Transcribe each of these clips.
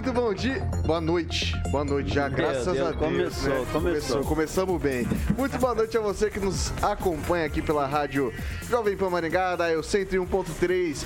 Muito bom dia. Boa noite. Boa noite já, graças Deus, a Deus. Começou, né? começou, começou. Começamos bem. Muito boa noite a você que nos acompanha aqui pela rádio Jovem Pan Maringá, da Eu 101.3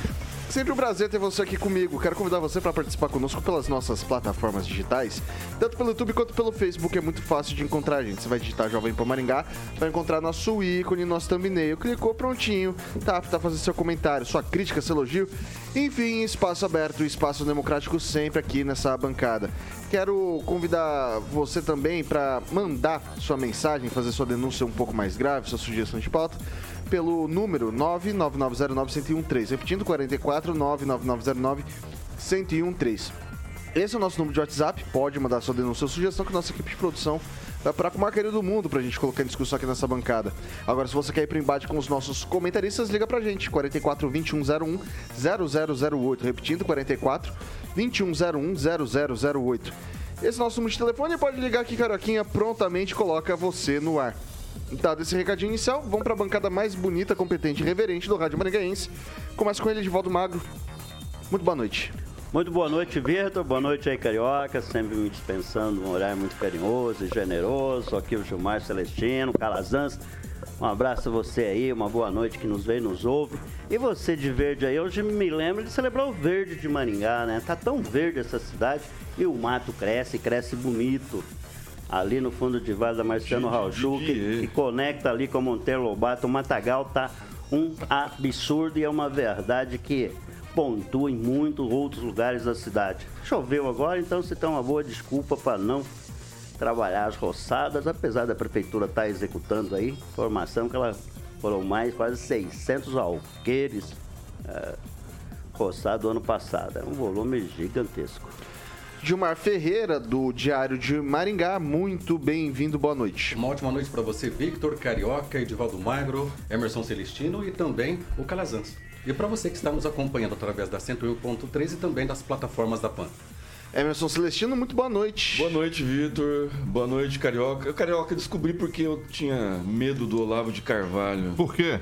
Sempre um prazer ter você aqui comigo. Quero convidar você para participar conosco pelas nossas plataformas digitais, tanto pelo YouTube quanto pelo Facebook. É muito fácil de encontrar a gente. Você vai digitar Jovem Pan Maringá, vai encontrar nosso ícone, nosso thumbnail. Clicou, prontinho. Tá apto fazer seu comentário, sua crítica, seu elogio. Enfim, espaço aberto, espaço democrático sempre aqui nessa bancada. Quero convidar você também para mandar sua mensagem, fazer sua denúncia um pouco mais grave, sua sugestão de pauta pelo número 99909-1013. Repetindo, 44 99909-1013. Esse é o nosso número de WhatsApp. Pode mandar sua denúncia ou sugestão que nossa equipe de produção vai parar com o maior do mundo pra gente colocar em discussão aqui nessa bancada. Agora, se você quer ir pro embate com os nossos comentaristas, liga pra gente. 44 2101 0008. Repetindo, 44 2101 0008. Esse é nosso número de telefone pode ligar aqui, Caroquinha, prontamente coloca você no ar. Dado esse recadinho inicial, vamos para a bancada mais bonita, competente e reverente do Rádio Maringaense. Começa com ele, Edivaldo Magro. Muito boa noite. Muito boa noite, Vitor. Boa noite aí, Carioca. Sempre me dispensando um horário muito carinhoso e generoso. Aqui o Gilmar Celestino, Calazans. Um abraço a você aí, uma boa noite que nos vê e nos ouve. E você de verde aí, hoje me lembro de celebrar o verde de Maringá, né? Tá tão verde essa cidade e o mato cresce, cresce bonito ali no fundo de Vale da Marciano Rauchu, que, que, conecta ali com Monteiro Lobato. O Matagal tá um absurdo e é uma verdade que pontua em muitos outros lugares da cidade. Choveu agora, então se tem uma boa desculpa para não trabalhar as roçadas, apesar da prefeitura estar tá executando aí, informação que ela foram mais quase 600 alqueires é, roçados ano passado. É um volume gigantesco. Gilmar Ferreira, do Diário de Maringá. Muito bem-vindo, boa noite. Uma ótima noite para você, Victor Carioca, Edivaldo Magro, Emerson Celestino e também o Calazans. E para você que está nos acompanhando através da 101.3 e também das plataformas da PAN. Emerson Celestino, muito boa noite. Boa noite, Vitor. Boa noite, Carioca. Carioca, descobri porque eu tinha medo do Olavo de Carvalho. Por quê?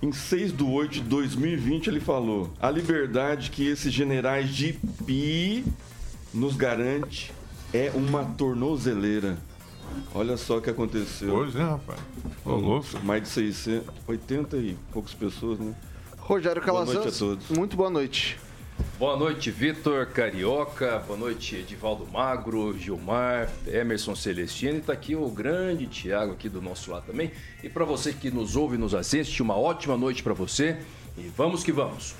Em 6 de 8 de 2020 ele falou: a liberdade que esses generais de pi nos garante é uma tornozeleira. Olha só o que aconteceu. Pois é, rapaz. Ô, louco. Mais de 680 e poucas pessoas, né? Rogério Calazans. Boa noite a todos. Muito boa noite. Boa noite, Vitor Carioca. Boa noite, Edivaldo Magro, Gilmar, Emerson Celestino. E tá aqui o grande Tiago aqui do nosso lado também. E para você que nos ouve e nos assiste, uma ótima noite para você. E vamos que vamos.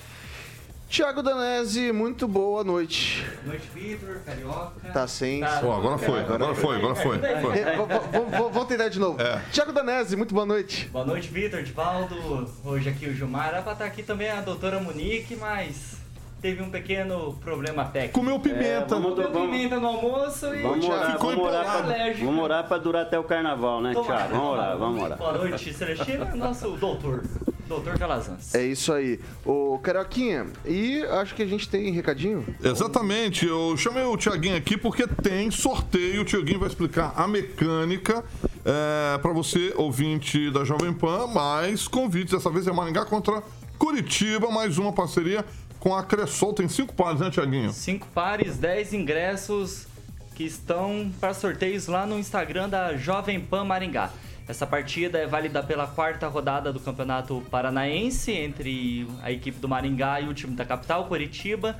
Tiago Danese, muito boa noite. Boa noite, Vitor, Carioca. Tá sem. Tá. Oh, agora foi, agora foi, agora foi. Vamos tentar de novo. É. Tiago Danese, muito boa noite. Boa noite, Vitor, Divaldo. Hoje aqui o Gilmar. Era pra estar aqui também a doutora Monique, mas teve um pequeno problema técnico. Comeu pimenta. É, vamos, Comeu vamos, pimenta no almoço e vamos orar, ficou vamos orar, pra, vamos orar pra durar até o carnaval, né, Tiago? Vamos orar, vamos orar. Boa noite, Celestino, nosso doutor. Doutor Calazans. É isso aí. Ô, Carioquinha, e acho que a gente tem recadinho? Exatamente. Eu chamei o Tiaguinho aqui porque tem sorteio. O Tiaguinho vai explicar a mecânica é, para você, ouvinte da Jovem Pan. Mais convites. Dessa vez é Maringá contra Curitiba. Mais uma parceria com a Cressol. Tem cinco pares, né, Tiaguinho? Cinco pares, dez ingressos que estão para sorteios lá no Instagram da Jovem Pan Maringá. Essa partida é válida pela quarta rodada do Campeonato Paranaense entre a equipe do Maringá e o time da capital, Curitiba.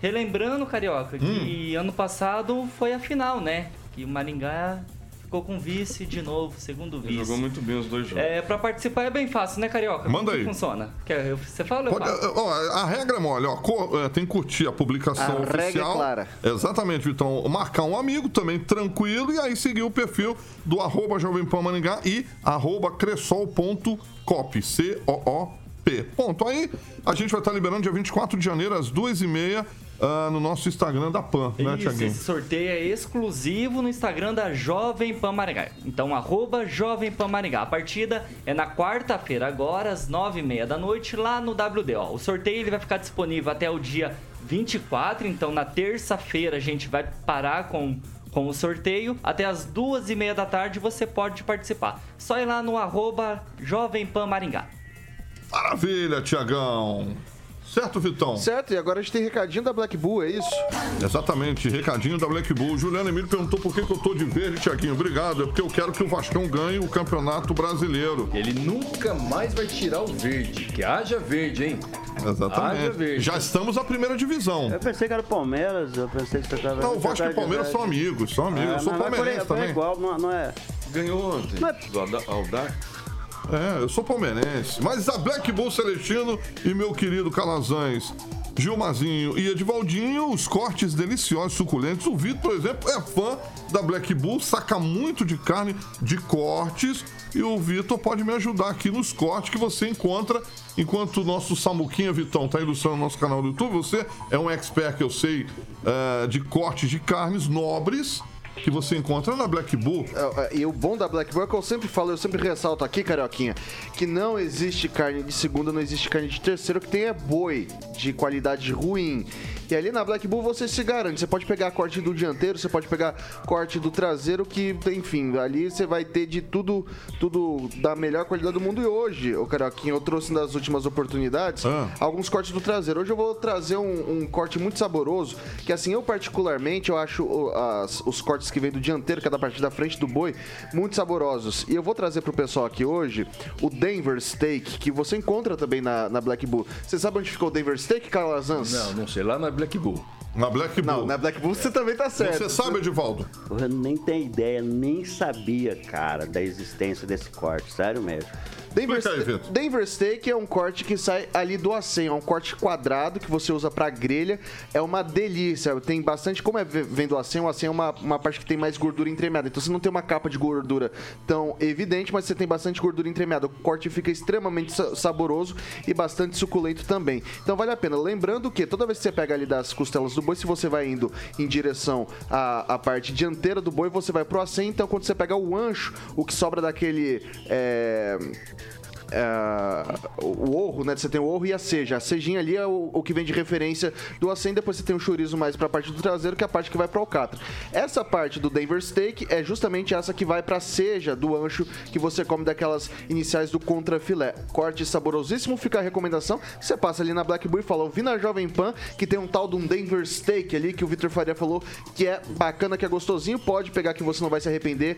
Relembrando, Carioca, que hum. ano passado foi a final, né? Que o Maringá ficou com vice de novo, segundo vice. Jogou muito bem os dois jogos. É, pra participar é bem fácil, né, Carioca? Manda Como que aí. funciona? Quer, eu- você fala ou eu Pode- falo? ó, a regra é mole, ó, co- é, tem que curtir a publicação A regra é oficial. clara. Exatamente, Vitão. Marcar um amigo também tranquilo e aí seguir o perfil do arroba Jovem Pan Maringá e arroba cressol.cop, Ponto. Aí a gente vai estar liberando dia 24 de janeiro às duas e meia ah, no nosso Instagram da Pan, né, Isso, Tiaguinho? esse sorteio é exclusivo no Instagram da Jovem Pan Maringá. Então, arroba Jovem Pan Maringá. A partida é na quarta-feira, agora, às nove e meia da noite, lá no WD. Ó, o sorteio ele vai ficar disponível até o dia 24, então na terça-feira a gente vai parar com, com o sorteio. Até as duas e meia da tarde você pode participar. Só ir lá no arroba Jovem Pan Maringá. Maravilha, Tiagão. Certo, Vitão? Certo, e agora a gente tem recadinho da Black Bull, é isso? Exatamente, recadinho da Black Bull. Juliano Emílio perguntou por que, que eu tô de verde, Tiaguinho. Obrigado, é porque eu quero que o Vascão ganhe o Campeonato Brasileiro. Ele nunca mais vai tirar o verde. Que haja verde, hein? Haja Exatamente. verde. Já estamos na primeira divisão. Eu pensei que era Palmeiras, eu pensei que você tava. Não, o você Vasco e Palmeiras de são verdade. amigos, são amigos. É, eu sou mas aí, palmeirense vai também. igual, não, não é. Ganhou ontem. Do Alda- Aldax. É, eu sou palmeirense. Mas a Black Bull Celestino e meu querido Calazans, Gilmazinho e Edivaldinho, os cortes deliciosos, suculentos. O Vitor, por exemplo, é fã da Black Bull, saca muito de carne de cortes. E o Vitor pode me ajudar aqui nos cortes que você encontra. Enquanto o nosso Samuquinha Vitão tá ilustrando o nosso canal do YouTube, você é um expert que eu sei eh, de cortes de carnes nobres que você encontra na Black Bull. É, é, E o bom da Black Bull é que eu sempre falo, eu sempre ressalto aqui, Carioquinha, que não existe carne de segunda, não existe carne de terceiro, que tem é boi de qualidade ruim. E ali na Black Bull você se garante. Você pode pegar corte do dianteiro, você pode pegar corte do traseiro, que, enfim, ali você vai ter de tudo, tudo da melhor qualidade do mundo. E hoje, o Carioquinha, eu trouxe nas últimas oportunidades Ah. alguns cortes do traseiro. Hoje eu vou trazer um, um corte muito saboroso, que assim, eu particularmente, eu acho as- os cortes que vem do dianteiro, que é da parte da frente do boi, muito saborosos. E eu vou trazer pro pessoal aqui hoje o Denver Steak, que você encontra também na, na Black Bull. Você sabe onde ficou o Denver Steak, Calazans? Não, não sei. Lá na Black Bull. Na Black Bull. Não, na Black Bull você também tá certo. Você sabe, Edivaldo? Eu nem tenho ideia, nem sabia, cara, da existência desse corte, sério mesmo. Denver, aí. Denver Steak é um corte que sai ali do acém, é um corte quadrado que você usa pra grelha. É uma delícia, tem bastante, como é ve- vem do acém, o acém é uma, uma parte que tem mais gordura entremeada. Então você não tem uma capa de gordura tão evidente, mas você tem bastante gordura entremeada. O corte fica extremamente sa- saboroso e bastante suculento também. Então vale a pena. Lembrando que toda vez que você pega ali das costelas do boi, se você vai indo em direção à, à parte dianteira do boi, você vai pro acém. Então quando você pega o ancho, o que sobra daquele. é, é, o orro, né? Você tem o orro e a seja. A sejinha ali é o, o que vem de referência do acém. Depois você tem o chorizo mais pra parte do traseiro, que é a parte que vai pro alcatra. Essa parte do Denver Steak é justamente essa que vai pra seja do ancho que você come daquelas iniciais do contrafilé. Corte saborosíssimo, fica a recomendação. Você passa ali na Black Bull e fala, ouvi na Jovem Pan que tem um tal de um Denver Steak ali que o Vitor Faria falou que é bacana, que é gostosinho. Pode pegar que você não vai se arrepender.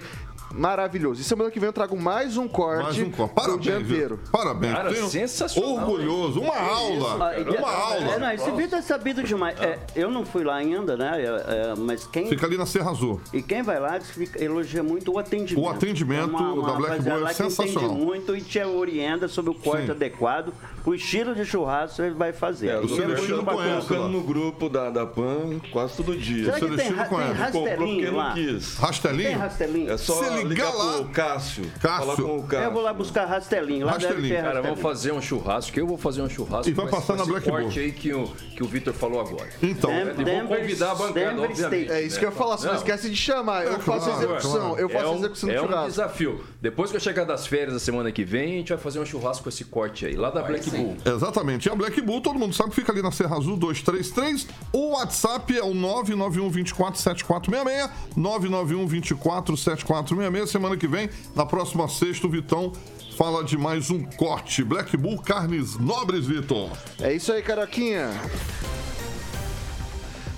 Maravilhoso. E semana que vem eu trago mais um corte. Mais um corte. Parabéns, Parabéns. Cara, Tenho- sensacional, Orgulhoso. Uma aula. E- Uma É, aula. não, esse vídeo é sabido demais. É, eu não fui lá ainda, né? é, é, mas quem. Fica ali na Serra Azul. E quem vai lá fica- elogia muito o atendimento. O atendimento da Black rapaziada Bull é lá que sensacional. entende muito e te orienta sobre o corte Sim. adequado, o estilo de churrasco ele vai fazer. É, o é Celestino muito tá colocando no grupo da, da PAN quase todo dia. Será tem, Celestino conhece. Comprou porque rastelinho não lá? quis. Tem Rastelinho? rastelinho? É só Se ligar ligar lá- pro Cássio. Cássio. Falar com o Cássio. Eu vou lá buscar rastelinho. Lá deve Rastelinho. ter Cara, rastelinho. vamos fazer um churrasco. Eu vou fazer um churrasco. E vai com passar esse- na Black Bull. corte aí que o, que o Vitor falou agora. Então, Dem- E vou convidar a bancada, obviamente. Steak. É isso que eu ia falar, você não esquece de chamar. Eu É faço a execução, eu faço é a execução do é um churrasco. desafio. Depois que eu chegar das férias da semana que vem, a gente vai fazer um churrasco com esse corte aí, lá da Black Bull. Exatamente. E a Black Bull, todo mundo sabe que fica ali na Serra Azul 233. O WhatsApp é o 991 24 7466. 991 24 7466. Semana que vem, na próxima sexta, o Vitão fala de mais um corte. Black Bull Carnes Nobres, Vitor. É isso aí, Caroquinha.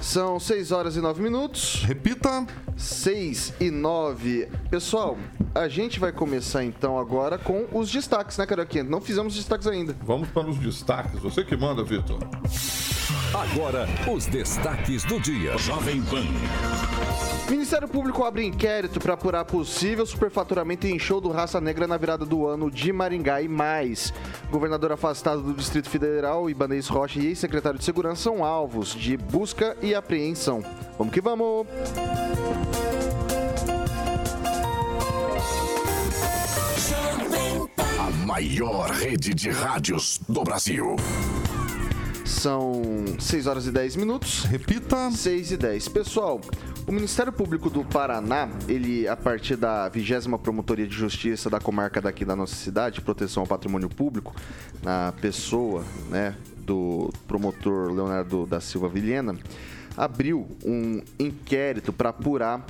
São 6 horas e 9 minutos. Repita. 6 e 9. Pessoal, a gente vai começar então agora com os destaques, né, Caroquinha? Não fizemos destaques ainda. Vamos para os destaques. Você que manda, Vitor. Agora, os destaques do dia. Jovem Pan. Ministério Público abre inquérito para apurar possível superfaturamento em show do Raça Negra na virada do ano de Maringá e mais. Governador afastado do Distrito Federal, Ibanez Rocha e ex-secretário de Segurança são alvos de busca e apreensão. Vamos que vamos! A maior rede de rádios do Brasil. São 6 horas e 10 minutos. Repita. 6 e 10. Pessoal, o Ministério Público do Paraná, ele, a partir da 20 Promotoria de Justiça da comarca daqui da nossa cidade, Proteção ao Patrimônio Público, na pessoa, né, do promotor Leonardo da Silva Vilhena, abriu um inquérito para apurar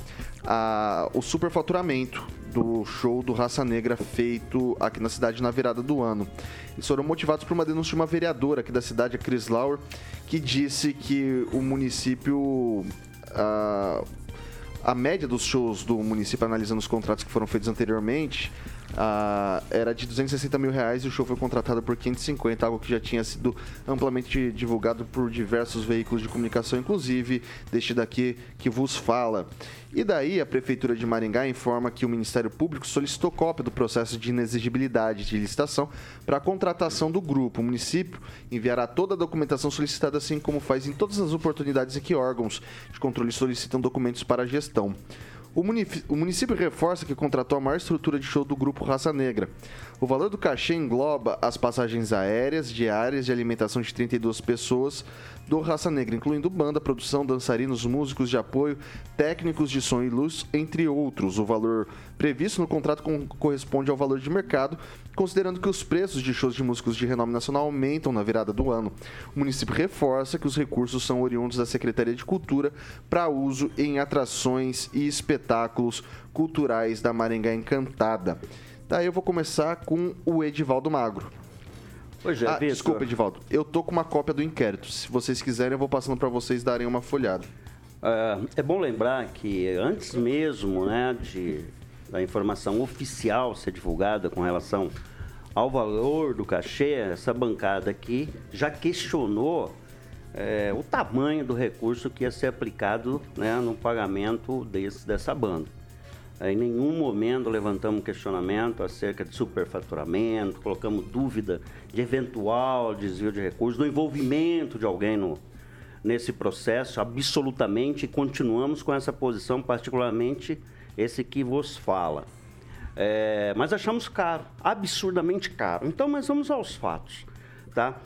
a, o superfaturamento do show do Raça Negra feito aqui na cidade na virada do ano. Eles foram motivados por uma denúncia de uma vereadora aqui da cidade, a Cris Lauer, que disse que o município. ah, a média dos shows do município, analisando os contratos que foram feitos anteriormente, ah, era de 260 mil reais e o show foi contratado por 550, algo que já tinha sido amplamente divulgado por diversos veículos de comunicação, inclusive deste daqui que vos fala. E daí a Prefeitura de Maringá informa que o Ministério Público solicitou cópia do processo de inexigibilidade de licitação para a contratação do grupo. O município enviará toda a documentação solicitada, assim como faz em todas as oportunidades em que órgãos de controle solicitam documentos para a gestão. O munif- o município reforça que contratou a maior estrutura de show do grupo Raça Negra. O valor do cachê engloba as passagens aéreas, diárias de alimentação de 32 pessoas do Raça Negra, incluindo banda, produção, dançarinos, músicos de apoio, técnicos de som e luz, entre outros. O valor previsto no contrato com- corresponde ao valor de mercado, considerando que os preços de shows de músicos de renome nacional aumentam na virada do ano. O município reforça que os recursos são oriundos da Secretaria de Cultura para uso em atrações e espetáculos culturais da Maringá Encantada. Daí eu vou começar com o Edivaldo Magro. Pois é, Ah, desculpa, Edivaldo. Eu tô com uma cópia do inquérito. Se vocês quiserem, eu vou passando para vocês darem uma folhada. É, é bom lembrar que antes mesmo né, de, da informação oficial ser divulgada com relação ao valor do cachê, essa bancada aqui já questionou é, o tamanho do recurso que ia ser aplicado né, no pagamento desse, dessa banda. Em nenhum momento levantamos questionamento acerca de superfaturamento, colocamos dúvida de eventual desvio de recursos, do envolvimento de alguém no, nesse processo, absolutamente, e continuamos com essa posição, particularmente esse que vos fala. É, mas achamos caro, absurdamente caro. Então, mas vamos aos fatos, tá?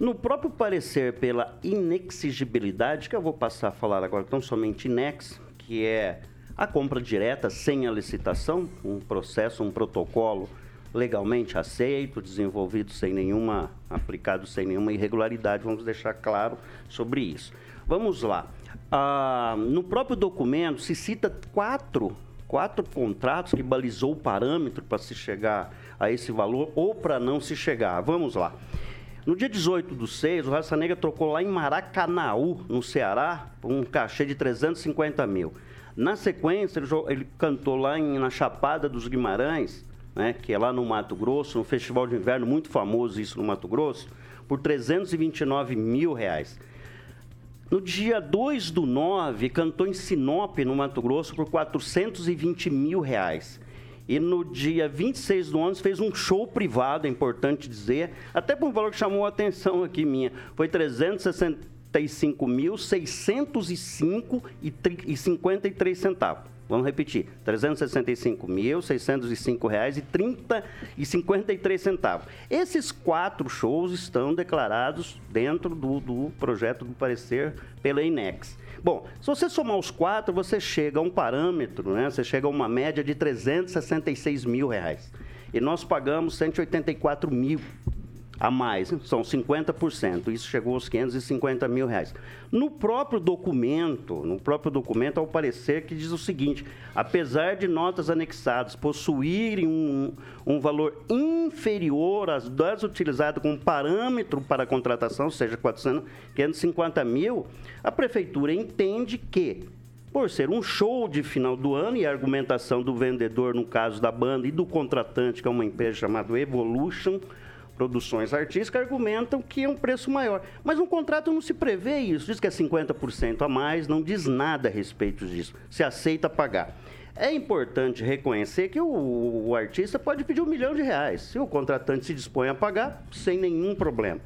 No próprio parecer pela inexigibilidade, que eu vou passar a falar agora tão somente inex, que é a compra direta sem a licitação, um processo, um protocolo legalmente aceito, desenvolvido sem nenhuma, aplicado sem nenhuma irregularidade, vamos deixar claro sobre isso. Vamos lá. Ah, no próprio documento se cita quatro, quatro contratos que balizou o parâmetro para se chegar a esse valor ou para não se chegar. Vamos lá. No dia 18 do 6, o Raça Negra trocou lá em Maracanaú, no Ceará, um cachê de 350 mil. Na sequência, ele, ele cantou lá em- na Chapada dos Guimarães, né, que é lá no Mato Grosso, no Festival de Inverno, muito famoso isso no Mato Grosso, por 329 mil reais. No dia 2 do 9, cantou em Sinop, no Mato Grosso, por 420 mil reais. E no dia 26 do 11 fez um show privado, é importante dizer, até por um valor que chamou a atenção aqui minha. Foi 365.605 e tri- e 53 centavos. Vamos repetir, 365.605 reais e 30 e 53 centavos. Esses quatro shows estão declarados dentro do, do projeto do parecer pela INEX. Bom, se você somar os quatro, você chega a um parâmetro, né? Você chega a uma média de 366 mil reais. E nós pagamos 184 mil a mais, são 50%. Isso chegou aos 550 mil reais. No próprio documento, no próprio documento, ao parecer que diz o seguinte: apesar de notas anexadas possuírem um, um valor inferior às das utilizadas como parâmetro para a contratação, seja, 400, 550 mil, a prefeitura entende que por ser um show de final do ano e a argumentação do vendedor, no caso da banda, e do contratante, que é uma empresa chamada Evolution, produções artísticas argumentam que é um preço maior. Mas no contrato não se prevê isso. Diz que é 50% a mais, não diz nada a respeito disso. Se aceita pagar. É importante reconhecer que o, o artista pode pedir um milhão de reais. Se o contratante se dispõe a pagar, sem nenhum problema.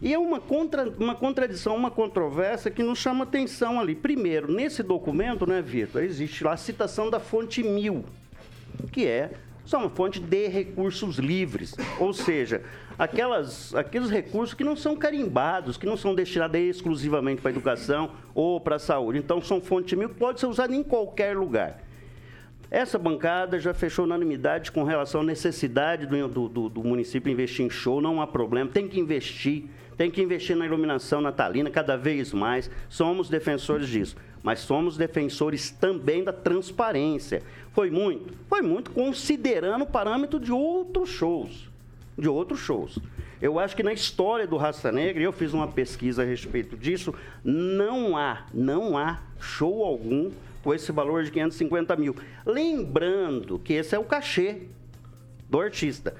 E é uma, contra, uma contradição, uma controvérsia que nos chama atenção ali. Primeiro, nesse documento, né, Vitor, existe lá a citação da fonte mil, que é só uma fonte de recursos livres. Ou seja, aquelas, aqueles recursos que não são carimbados, que não são destinados exclusivamente para a educação ou para a saúde. Então, são fonte mil que pode ser usada em qualquer lugar. Essa bancada já fechou unanimidade com relação à necessidade do, do, do, município investir em show, não há problema, tem que investir, tem que investir na iluminação natalina cada vez mais, somos defensores disso, mas somos defensores também da transparência. Foi muito, foi muito considerando o parâmetro de outros shows, de outros shows. Eu acho que na história do Raça Negra, eu fiz uma pesquisa a respeito disso, não há, não há show algum com esse valor de 550 mil. Lembrando que esse é o cachê do artista.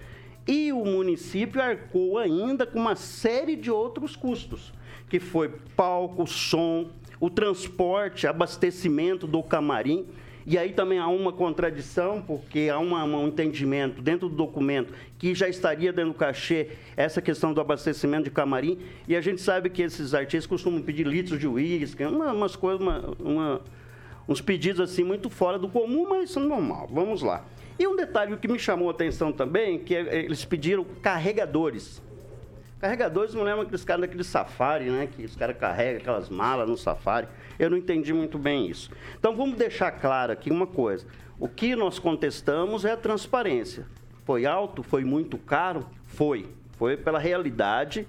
E o município arcou ainda com uma série de outros custos, que foi palco, som, o transporte, abastecimento do camarim. E aí também há uma contradição, porque há uma, um entendimento dentro do documento que já estaria dentro do cachê essa questão do abastecimento de camarim. E a gente sabe que esses artistas costumam pedir litros de uísque, uma, umas coisas, uma, uma uns pedidos assim muito fora do comum, mas normal. Vamos lá. E um detalhe que me chamou a atenção também, que é, eles pediram carregadores. Carregadores, me lembro aqueles caras daquele safari, né? Que os caras carregam aquelas malas no safari. Eu não entendi muito bem isso. Então vamos deixar claro aqui uma coisa. O que nós contestamos é a transparência. Foi alto? Foi muito caro? Foi. Foi pela realidade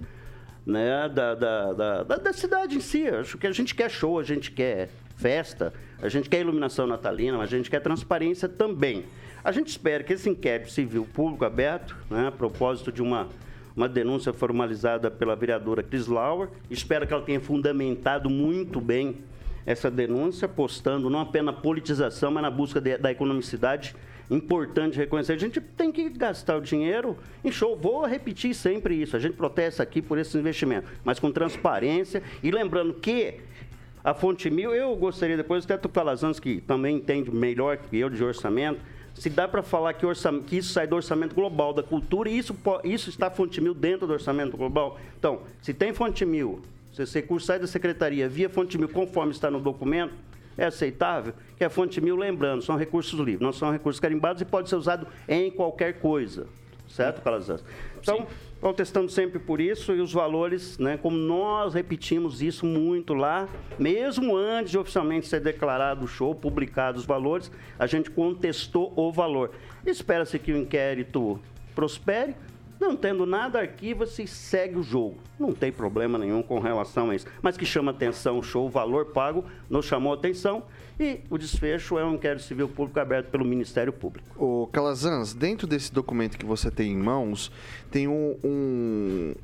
né, da, da, da, da, cidade em si. Acho que a gente quer show, a gente quer festa, a gente quer iluminação natalina, mas a gente quer transparência também. A gente espera que esse inquérito civil público aberto, né, a propósito de uma, uma denúncia formalizada pela vereadora Cris Lauer, espero que ela tenha fundamentado muito bem essa denúncia, postando não apenas politização, mas na busca de, da economicidade. Importante reconhecer, a gente tem que gastar o dinheiro em show. Vou repetir sempre isso. A gente protesta aqui por esse investimento, mas com transparência e lembrando que a fonte mil, eu gostaria depois, até o Calazans, que também entende melhor que eu de orçamento, se dá para falar que, que, isso sai do orçamento global da cultura e isso, isso está fonte mil dentro do orçamento global. Então, se tem fonte mil, se esse recurso sai da secretaria via fonte mil, conforme está no documento, é aceitável? Que a fonte mil, lembrando, são recursos livres, não são recursos carimbados e pode ser usado em qualquer coisa. Certo, Calazans? Então, Sim protestando sempre por isso e os valores, né, como nós repetimos isso muito lá, mesmo antes de oficialmente ser declarado o show, publicado os valores, a gente contestou o valor. Espera-se que o inquérito prospere, não tendo nada, arquiva-se segue o jogo. Não tem problema nenhum com relação a isso. Mas que chama atenção o show, o valor pago, nos chamou atenção e o desfecho é um inquérito civil público aberto pelo Ministério Público. O Calazans, dentro desse documento que você tem em mãos, tem um, um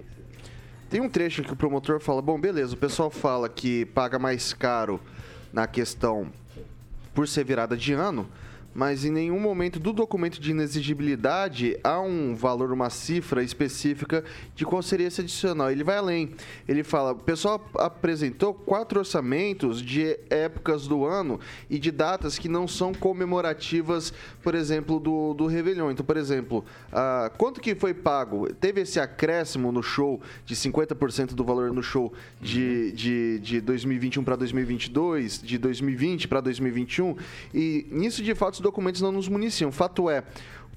tem um trecho que o promotor fala: bom, beleza, o pessoal fala que paga mais caro na questão por ser virada de ano, mas em nenhum momento do documento de inexigibilidade há um valor, uma cifra específica de qual seria esse adicional. Ele vai além. Ele fala: o pessoal apresentou quatro orçamentos de épocas do ano e de datas que não são comemorativas, por exemplo, do, do Réveillon. Então, por exemplo, uh, quanto que foi pago? Teve esse acréscimo no show de 50% do valor no show de, de, de 2021 para 2022, de 2020 para 2021, e nisso de fato documentos não nos municiam. Fato é,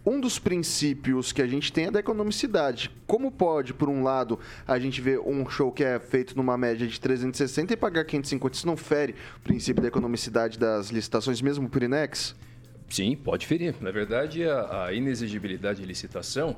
um dos princípios que a gente tem é da economicidade. Como pode, por um lado, a gente ver um show que é feito numa média de 360 e pagar 550? Isso não fere o princípio da economicidade das licitações, mesmo por INEX? Sim, pode ferir. Na verdade, a, a inexigibilidade de licitação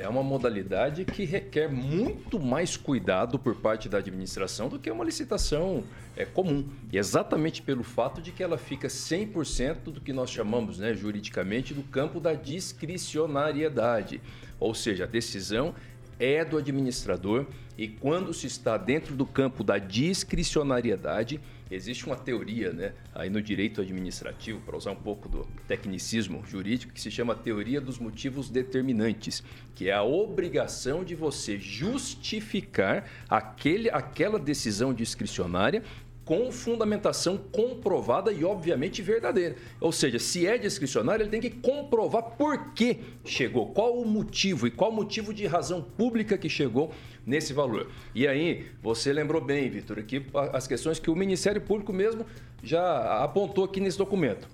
é uma modalidade que requer muito mais cuidado por parte da administração do que uma licitação é, comum. E exatamente pelo fato de que ela fica 100% do que nós chamamos né, juridicamente do campo da discricionariedade. Ou seja, a decisão é do administrador e quando se está dentro do campo da discricionariedade, existe uma teoria, né, aí no direito administrativo, para usar um pouco do tecnicismo jurídico, que se chama teoria dos motivos determinantes, que é a obrigação de você justificar aquele, aquela decisão discricionária com fundamentação comprovada e, obviamente, verdadeira. Ou seja, se é discricionário, ele tem que comprovar por que chegou, qual o motivo e qual o motivo de razão pública que chegou nesse valor. E aí, você lembrou bem, Vitor, aqui as questões que o Ministério Público mesmo já apontou aqui nesse documento.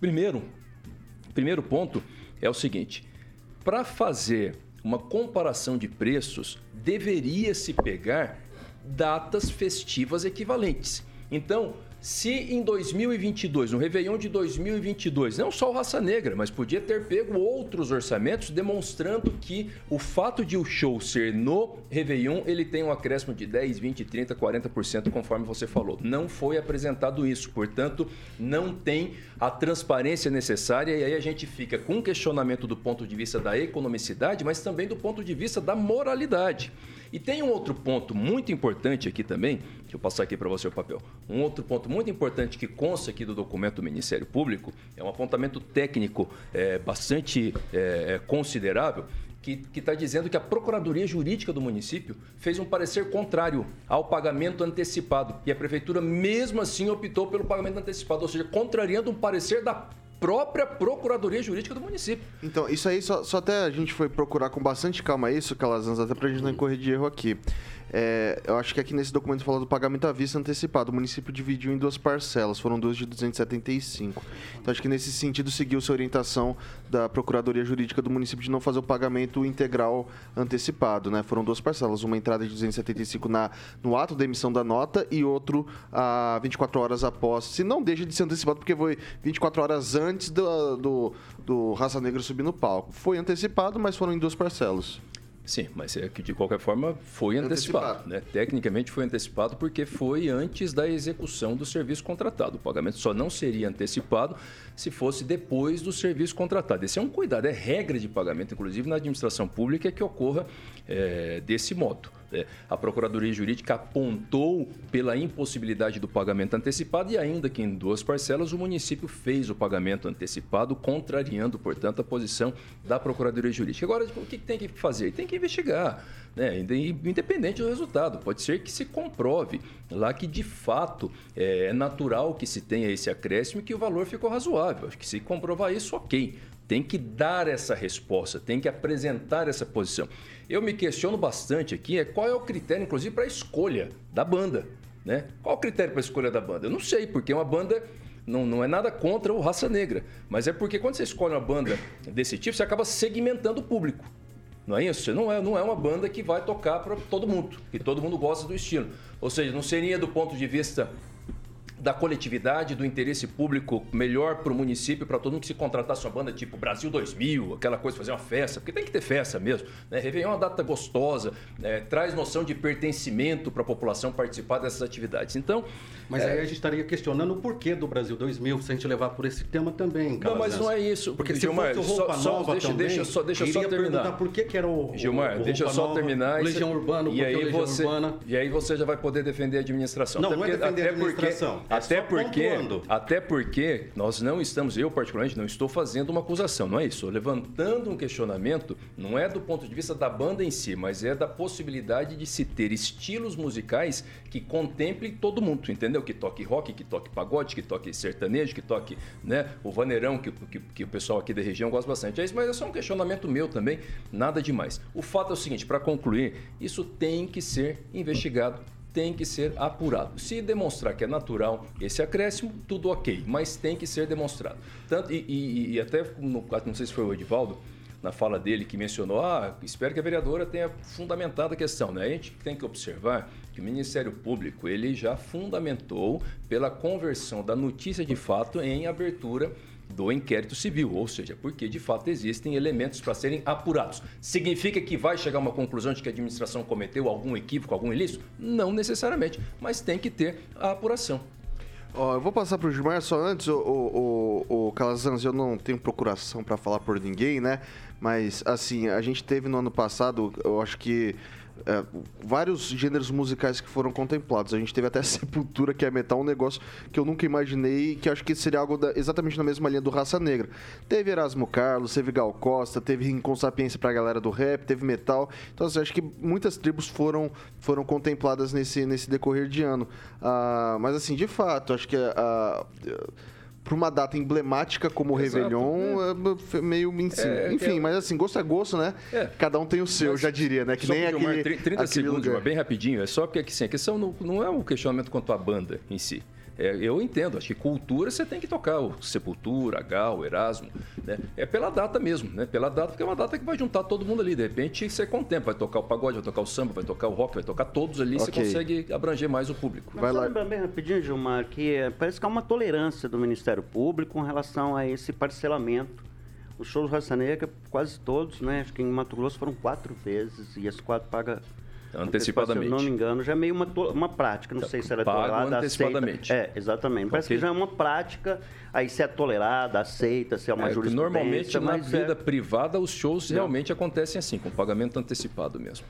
Primeiro, primeiro ponto é o seguinte: para fazer uma comparação de preços, deveria se pegar datas festivas equivalentes. Então, se em 2022, no Réveillon de 2022, não só o Raça Negra, mas podia ter pego outros orçamentos demonstrando que o fato de o show ser no Réveillon, ele tem um acréscimo de 10, 20, 30, 40%, conforme você falou. Não foi apresentado isso, portanto, não tem a transparência necessária e aí a gente fica com um questionamento do ponto de vista da economicidade, mas também do ponto de vista da moralidade. E tem um outro ponto muito importante aqui também, deixa eu passar aqui para você o papel. Um outro ponto muito importante que consta aqui do documento do Ministério Público, é um apontamento técnico é, bastante é, considerável, que está dizendo que a Procuradoria Jurídica do município fez um parecer contrário ao pagamento antecipado. E a Prefeitura, mesmo assim, optou pelo pagamento antecipado, ou seja, contrariando um parecer da própria Procuradoria Jurídica do município. Então, isso aí, só, só até a gente foi procurar com bastante calma isso, Calazans, até pra gente não incorrer de erro aqui. É, eu acho que aqui nesse documento fala do pagamento à vista antecipado. O município dividiu em duas parcelas, foram duas de 275. Então acho que nesse sentido seguiu-se a orientação da Procuradoria Jurídica do município de não fazer o pagamento integral antecipado, né? Foram duas parcelas, uma entrada de 275 na, no ato da emissão da nota e outro a 24 horas após. Se não deixa de ser antecipado, porque foi 24 horas antes do, do, do Raça Negra subir no palco. Foi antecipado, mas foram em duas parcelas. Sim, mas é que de qualquer forma foi antecipado. antecipado. Né? Tecnicamente foi antecipado porque foi antes da execução do serviço contratado. O pagamento só não seria antecipado se fosse depois do serviço contratado. Esse é um cuidado, é regra de pagamento, inclusive na administração pública, que ocorra é, desse modo. É, a Procuradoria Jurídica apontou pela impossibilidade do pagamento antecipado e, ainda que em duas parcelas, o município fez o pagamento antecipado, contrariando, portanto, a posição da Procuradoria Jurídica. Agora, o que tem que fazer? Tem que investigar, né? independente do resultado. Pode ser que se comprove lá que, de fato, é natural que se tenha esse acréscimo e que o valor ficou razoável. Acho que se comprovar isso, ok tem que dar essa resposta, tem que apresentar essa posição. Eu me questiono bastante aqui é qual é o critério, inclusive, para a escolha da banda. Né? Qual o critério para a escolha da banda? Eu não sei, porque uma banda não, não é nada contra o Raça Negra, mas é porque quando você escolhe uma banda desse tipo, você acaba segmentando o público. Não é isso? Você não é, não é uma banda que vai tocar para todo mundo, que todo mundo gosta do estilo. Ou seja, não seria do ponto de vista da coletividade, do interesse público melhor para o município, para todo mundo que se contratasse uma banda tipo Brasil 2000, aquela coisa, fazer uma festa, porque tem que ter festa mesmo. Né? Réveillon é uma data gostosa, né? traz noção de pertencimento para a população participar dessas atividades. Então. Mas é... aí a gente estaria questionando o porquê do Brasil 2000, se a gente levar por esse tema também, Não, mas não é isso. Porque se Gilmar, fosse roupa só, nova deixa, também, deixa só, deixa só terminar. por que, que era o. Gilmar, o deixa só nova, terminar. Legião Urbana, e aí, você, Urbana. e aí você já vai poder defender a administração. Não, até não é defender a administração. Porque, até porque até porque nós não estamos, eu particularmente não estou fazendo uma acusação, não é isso. Estou levantando um questionamento, não é do ponto de vista da banda em si, mas é da possibilidade de se ter estilos musicais que contemplem todo mundo, entendeu? Que toque rock, que toque pagode, que toque sertanejo, que toque né, o vaneirão, que, que, que o pessoal aqui da região gosta bastante. É isso, mas é só um questionamento meu também, nada demais. O fato é o seguinte, para concluir, isso tem que ser investigado tem que ser apurado. Se demonstrar que é natural esse acréscimo, tudo ok, mas tem que ser demonstrado. Tanto, e, e, e até, no, não sei se foi o Edivaldo, na fala dele que mencionou, ah, espero que a vereadora tenha fundamentado a questão. Né? A gente tem que observar que o Ministério Público ele já fundamentou pela conversão da notícia de fato em abertura do inquérito civil, ou seja, porque de fato existem elementos para serem apurados. Significa que vai chegar uma conclusão de que a administração cometeu algum equívoco, algum ilícito? Não necessariamente, mas tem que ter a apuração. Eu vou passar para o Gilmar só antes, o, o, o, o Calazans, eu não tenho procuração para falar por ninguém, né? Mas, assim, a gente teve no ano passado, eu acho que é, vários gêneros musicais que foram contemplados. A gente teve até Sepultura, que é metal, um negócio que eu nunca imaginei, que acho que seria algo da- exatamente na mesma linha do Raça Negra. Teve Erasmo Carlos, teve Gal Costa, teve Inconsapiência pra galera do rap, teve metal. Então, assim, acho que muitas tribos foram, foram contempladas nesse, nesse decorrer de ano. Ah, mas, assim, de fato, acho que ah, para uma data emblemática como o Réveillon, é. meio. Enfim, É, enfim é- mas assim, gosto é gosto, né? É. Cada um tem o seu, Mas já diria, né? Que nem aquele. 30 30 aquele segundos, bem rapidinho. É só porque assim, a questão não, não é um questionamento quanto à banda em si. É, eu entendo, acho que cultura você tem que tocar o Sepultura, Gal, Erasmo. Né? É pela data mesmo, né? Pela data, porque é uma data que vai juntar todo mundo ali. De repente você contempla, vai tocar o pagode, vai tocar o samba, vai tocar o rock, vai tocar todos ali, você Ok. consegue abranger mais o público. Mas Vai lá. lembrar bem rapidinho, Gilmar, que é, parece que há uma tolerância do Ministério Público com relação a esse parcelamento. Os shows Raça Negra, quase todos, né? Acho que em Mato Grosso foram quatro vezes e as quatro paga Antecipadamente. Se eu não me engano, já é meio uma, uma prática. Não sei se ela é Pago tolerada, antecipadamente. aceita. É, exatamente. Parece que já é uma prática. Aí se é tolerada, aceita, se é uma É, jurisprudência. normalmente na é- vida privada os shows realmente acontecem assim, com pagamento antecipado mesmo.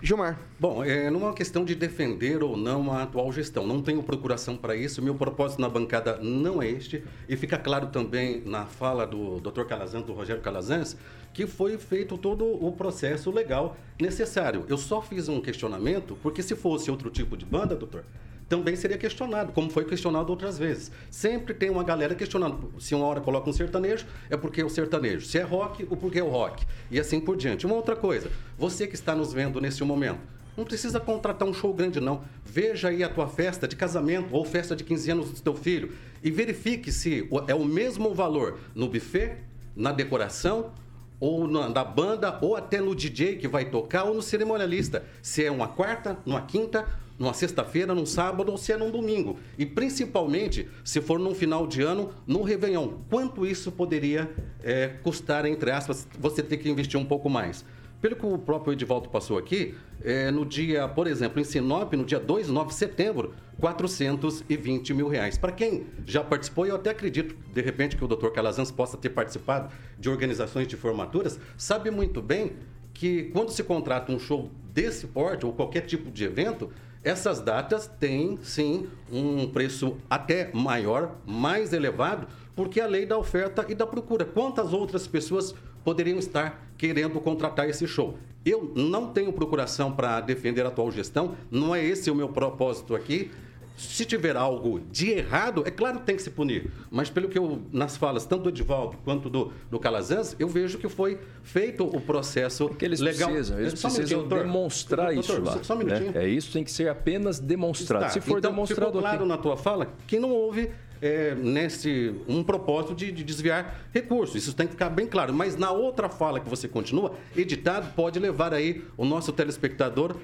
Gilmar, Bom, é, não é uma questão de defender ou não a atual gestão. Não tenho procuração para isso. Meu propósito na bancada não é este. E fica claro também na fala do Dr. Calazans, do Rogério Calazans, que foi feito todo o processo legal necessário. Eu só fiz um questionamento porque se fosse outro tipo de banda, doutor, também seria questionado, como foi questionado outras vezes. Sempre tem uma galera questionando. Se uma hora coloca um sertanejo, é porque é o sertanejo. Se é rock, o porquê é o rock. E assim por diante. Uma outra coisa, você que está nos vendo neste momento, não precisa contratar um show grande, não. Veja aí a tua festa de casamento ou festa de 15 anos do teu filho e verifique se é o mesmo valor no buffet, na decoração ou na, na banda, ou até no DJ que vai tocar, ou no cerimonialista. Se é uma quarta, numa quinta, numa sexta-feira, num sábado, ou se é num domingo. E principalmente, se for num final de ano, no Réveillon. Quanto isso poderia eh, custar, entre aspas, você ter que investir um pouco mais? Pelo que o próprio Edivaldo passou aqui, eh, no dia, por exemplo, em Sinop, no dia 2 9 de setembro, 420 mil reais. Para quem já participou, eu até acredito, de repente, que o Dr. Calazans possa ter participado de organizações de formaturas, sabe muito bem que quando se contrata um show desse porte, ou qualquer tipo de evento, essas datas têm, sim, um preço até maior, mais elevado, porque a lei da oferta e da procura. Quantas outras pessoas poderiam estar querendo contratar esse show? Eu não tenho procuração para defender a atual gestão, não é esse o meu propósito aqui. Se tiver algo de errado, é claro que tem que se punir. Mas pelo que eu, nas falas, tanto do Edivaldo quanto do, do Calazans, eu vejo que foi feito o processo Que eles legal. precisam, eles Só um precisam doutor. demonstrar Doutor, isso lá. Só, um né? minutinho. É isso, tem que ser apenas demonstrado. Está. Se for então, demonstrado ficou claro ok. na tua fala que não houve é, nesse um propósito de, de desviar recursos. Isso tem que ficar bem claro. Mas na outra fala que você continua, editado pode levar aí o nosso telespectador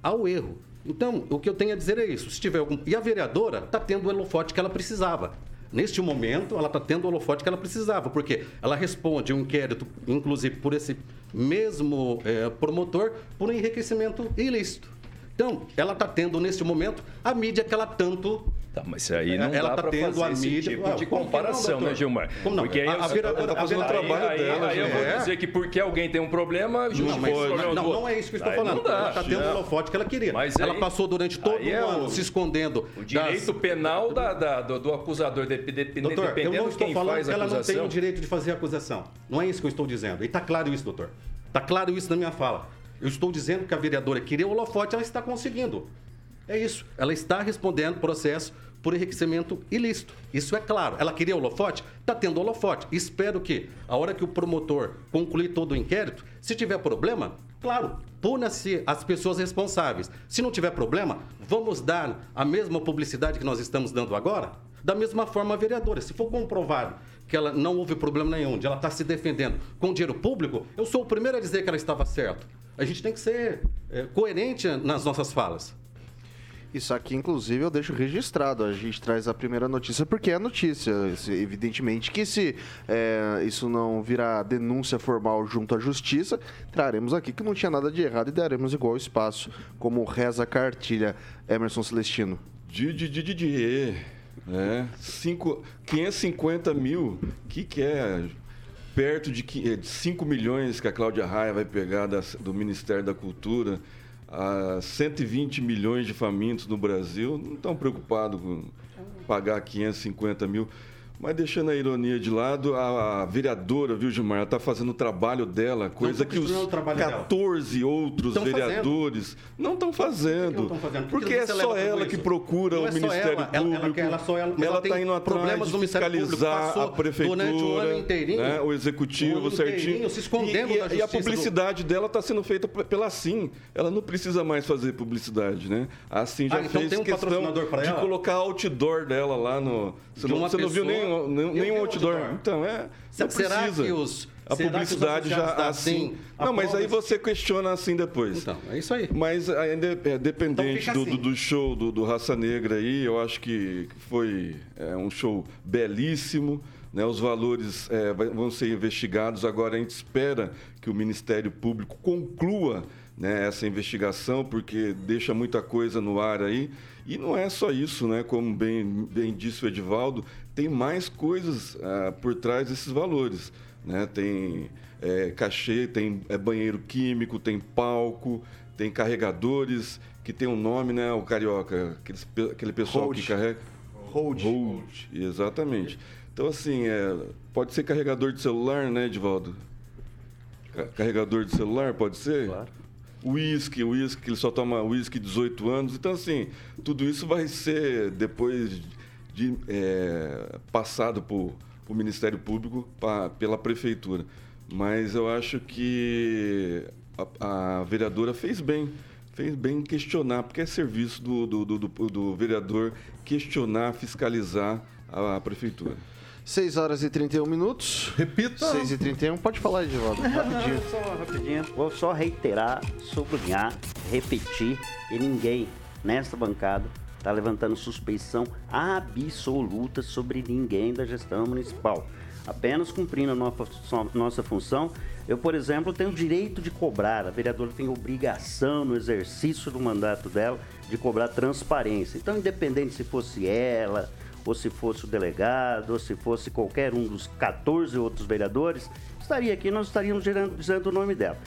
ao erro. Então, o que eu tenho a dizer é isso. Se tiver algum... E a vereadora está tendo o holofote que ela precisava. Neste momento, ela está tendo o holofote que ela precisava, porque ela responde um inquérito, inclusive por esse mesmo eh, promotor, por um enriquecimento ilícito. Então, ela está tendo, neste momento, a mídia que ela tanto Tá, mas aí não Ela tá pra tendo a mídia- tipo de não, comparação, doutor? né, Gilmar? Como não? Porque aí A- eu- a vereadora tá fazendo o aí- trabalho aí- dela, Aí eu vou dizer que porque alguém tem um problema, Não, justifica mas, o problema não, não é isso que eu estou Aí falando. não dá. ela está tendo o Não. holofote que ela queria. Mas ela aí- passou durante todo aí é o ano se escondendo. O direito das- penal da- da- do, do acusador, de, de, de, Doutor, eu dependendo não de estou falando que ela não tem o direito de fazer acusação. Não é isso que eu estou dizendo. E está claro isso, doutor. Está claro isso na minha fala. Eu estou dizendo que a vereadora queria o holofote, ela está conseguindo. É isso. Ela está respondendo processo por enriquecimento ilícito. Isso é claro. Ela queria holofote? Está tendo holofote. Espero que, a hora que o promotor concluir todo o inquérito, se tiver problema, claro, puna-se as pessoas responsáveis. Se não tiver problema, vamos dar a mesma publicidade que nós estamos dando agora? Da mesma forma, a vereadora, se for comprovado que ela não houve problema nenhum, de ela estar se defendendo com dinheiro público, eu sou o primeiro a dizer que ela estava certo. A gente tem que ser eh, coerente nas nossas falas. Isso aqui, inclusive, eu deixo registrado. A gente traz a primeira notícia porque é notícia. Evidentemente que se é, isso não virar denúncia formal junto à justiça, traremos aqui que não tinha nada de errado e daremos igual espaço, como reza a cartilha Emerson Celestino. Didi, Didi, Didi. É, cinco, 550 mil, que que é? Perto de qui- de 5 milhões que a Cláudia Raia vai pegar das- do Ministério da Cultura. Há 120 milhões de famintos no Brasil, não estão preocupados com pagar 550 mil. Mas deixando a ironia de lado, a, a vereadora, viu, Gilmar, ela está fazendo o trabalho dela, coisa que os questionando o trabalho dela. 14 outros Tão fazendo. vereadores não estão fazendo. não tão fazendo? Por que Porque é só ela que procura Não o é Ministério ela, Público. ela ela- mas ela ela tem está indo atrás problemas de fiscalizar a prefeitura, inteirinho. né, o executivo certinho. se escondendo e, e- a justiça do- publicidade dela está sendo feita pela SIM. Ela não precisa mais fazer publicidade, né? A SIM já Ah, então fez um questão de colocar outdoor dela lá no. Você De não, você não viu nenhum, vi nenhum o outdoor. outdoor. Então, é. Se- não será precisa. que os- A publicidade já assim. SIM Não, mas aí você questiona assim depois. Então, é isso aí. Mas ainda é dependente Então do, assim. do show do, do Raça Negra aí, eu acho que foi é, um show belíssimo. Né, os valores é, vão ser investigados. Agora a gente espera que o Ministério Público conclua né, essa investigação, porque deixa muita coisa no ar aí. E não é só isso, né? Como bem, bem disse o Edivaldo, tem mais coisas ah, por trás desses valores. Né? Tem é, cachê, tem é, banheiro químico, tem palco, tem carregadores que tem um nome, né? O carioca, aqueles aquele pessoal Hold. que carrega. Hold. Hold, exatamente. Então, assim, é, pode ser carregador de celular, né, Edivaldo? Ca- Carregador de celular, pode ser? Claro. Whisky, whisky, que ele só toma whisky 18 anos. Então, assim, tudo isso vai ser depois de é, passado para o Ministério Público, pa- pela Prefeitura. Mas eu acho que a, a vereadora fez bem. Fez bem em questionar, porque é serviço do, do, do, do- do vereador questionar, fiscalizar a, a Prefeitura. 6 horas e 31 minutos. Repita. 6 e 31 pode falar, Edivaldo, rapidinho. Só rapidinho, vou só reiterar, sublinhar, repetir, e ninguém nesta bancada está levantando suspeição absoluta sobre ninguém da gestão municipal. Apenas cumprindo a nossa, nossa função. Eu, por exemplo, tenho o direito de cobrar, a vereadora tem obrigação no exercício do mandato dela de cobrar transparência. Então, independente se fosse ela, ou se fosse o delegado, ou se fosse qualquer um dos 14 outros vereadores, estaria aqui, nós estaríamos dizendo o nome dela.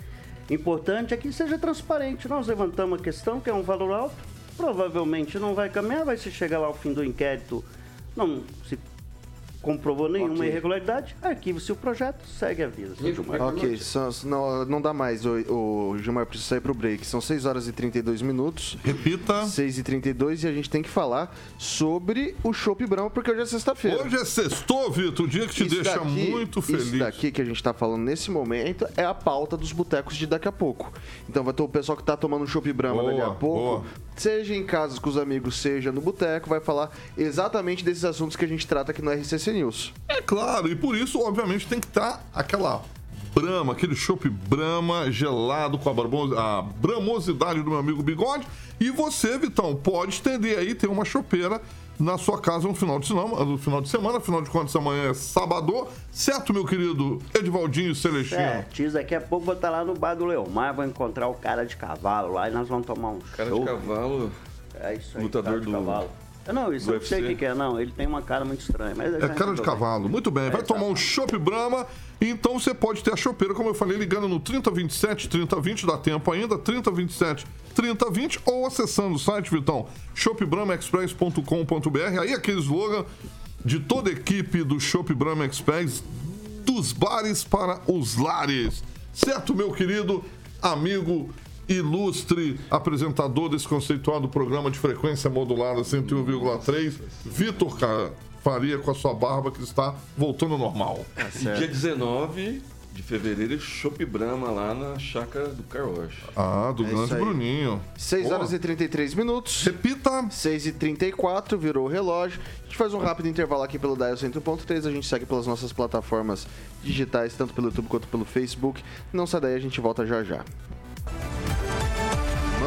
Importante é que seja transparente. Nós levantamos a questão, que é um valor alto, provavelmente não vai caminhar, vai se chegar lá ao fim do inquérito, não se comprovou nenhuma Ok. irregularidade, arquiva-se o projeto, segue a vida. Seu Gilmar. Ok, são- não, não dá mais. O, o Gilmar precisa sair pro break. São 6 horas e 32 minutos. Repita. 6 e 32 e a gente tem que falar sobre o Chopp Brahma, porque hoje é sexta-feira. Hoje é sextou, Vitor, o dia que te Isso deixa daqui- muito feliz. Isso daqui que a gente tá falando nesse momento é a pauta dos botecos de daqui a pouco. Então vai ter o pessoal que tá tomando um chopp Brahma Boa, daqui a pouco, boa. Seja em casa com os amigos, seja no boteco, vai falar exatamente desses assuntos que a gente trata aqui no RCC News. É claro, e por isso, obviamente, tem que estar aquela brama, aquele chopp brama gelado com a, bramo- a bramosidade do meu amigo Bigode. E você, Vitão, pode estender aí, ter uma chopeira na sua casa no final de semana, no final de semana, afinal de contas, amanhã é sábado, certo, meu querido Edivaldinho Celestino? É, Tiz, daqui a pouco vou estar lá no bar do Leomar, vou encontrar o cara de cavalo lá e nós vamos tomar um Cara show. de cavalo. É isso aí, Lutador cara de do- cavalo. Não, isso eu não UFC. sei o que, que é, não. Ele tem uma cara muito estranha. Mas É cara de cavalo. Muito bem. Vai tomar um chopp Brahma. Então você pode ter a chopeira, como eu falei, ligando no 3027 3020, dá tempo ainda, 3027 3020, ou acessando o site, Vitão, shopbrahmaexpress.com.br. Aí aquele slogan de toda a equipe do Shop Brahma Express, dos bares para os lares. Certo, meu querido amigo ilustre apresentador desse conceituado programa de frequência modulada 101,3, Vitor Faria com a sua barba que está voltando ao normal. E dia 19 de fevereiro, Chopp Brahma lá na chácara do Carrocha. Ah, do É grande. Bruninho. 6 Boa. horas e 33 minutos. Repita. 6 e 34 virou o relógio. A gente faz um rápido intervalo aqui pelo Dial 100.3. A gente segue pelas nossas plataformas digitais, tanto pelo YouTube quanto pelo Facebook. Não sai daí, a gente volta já já.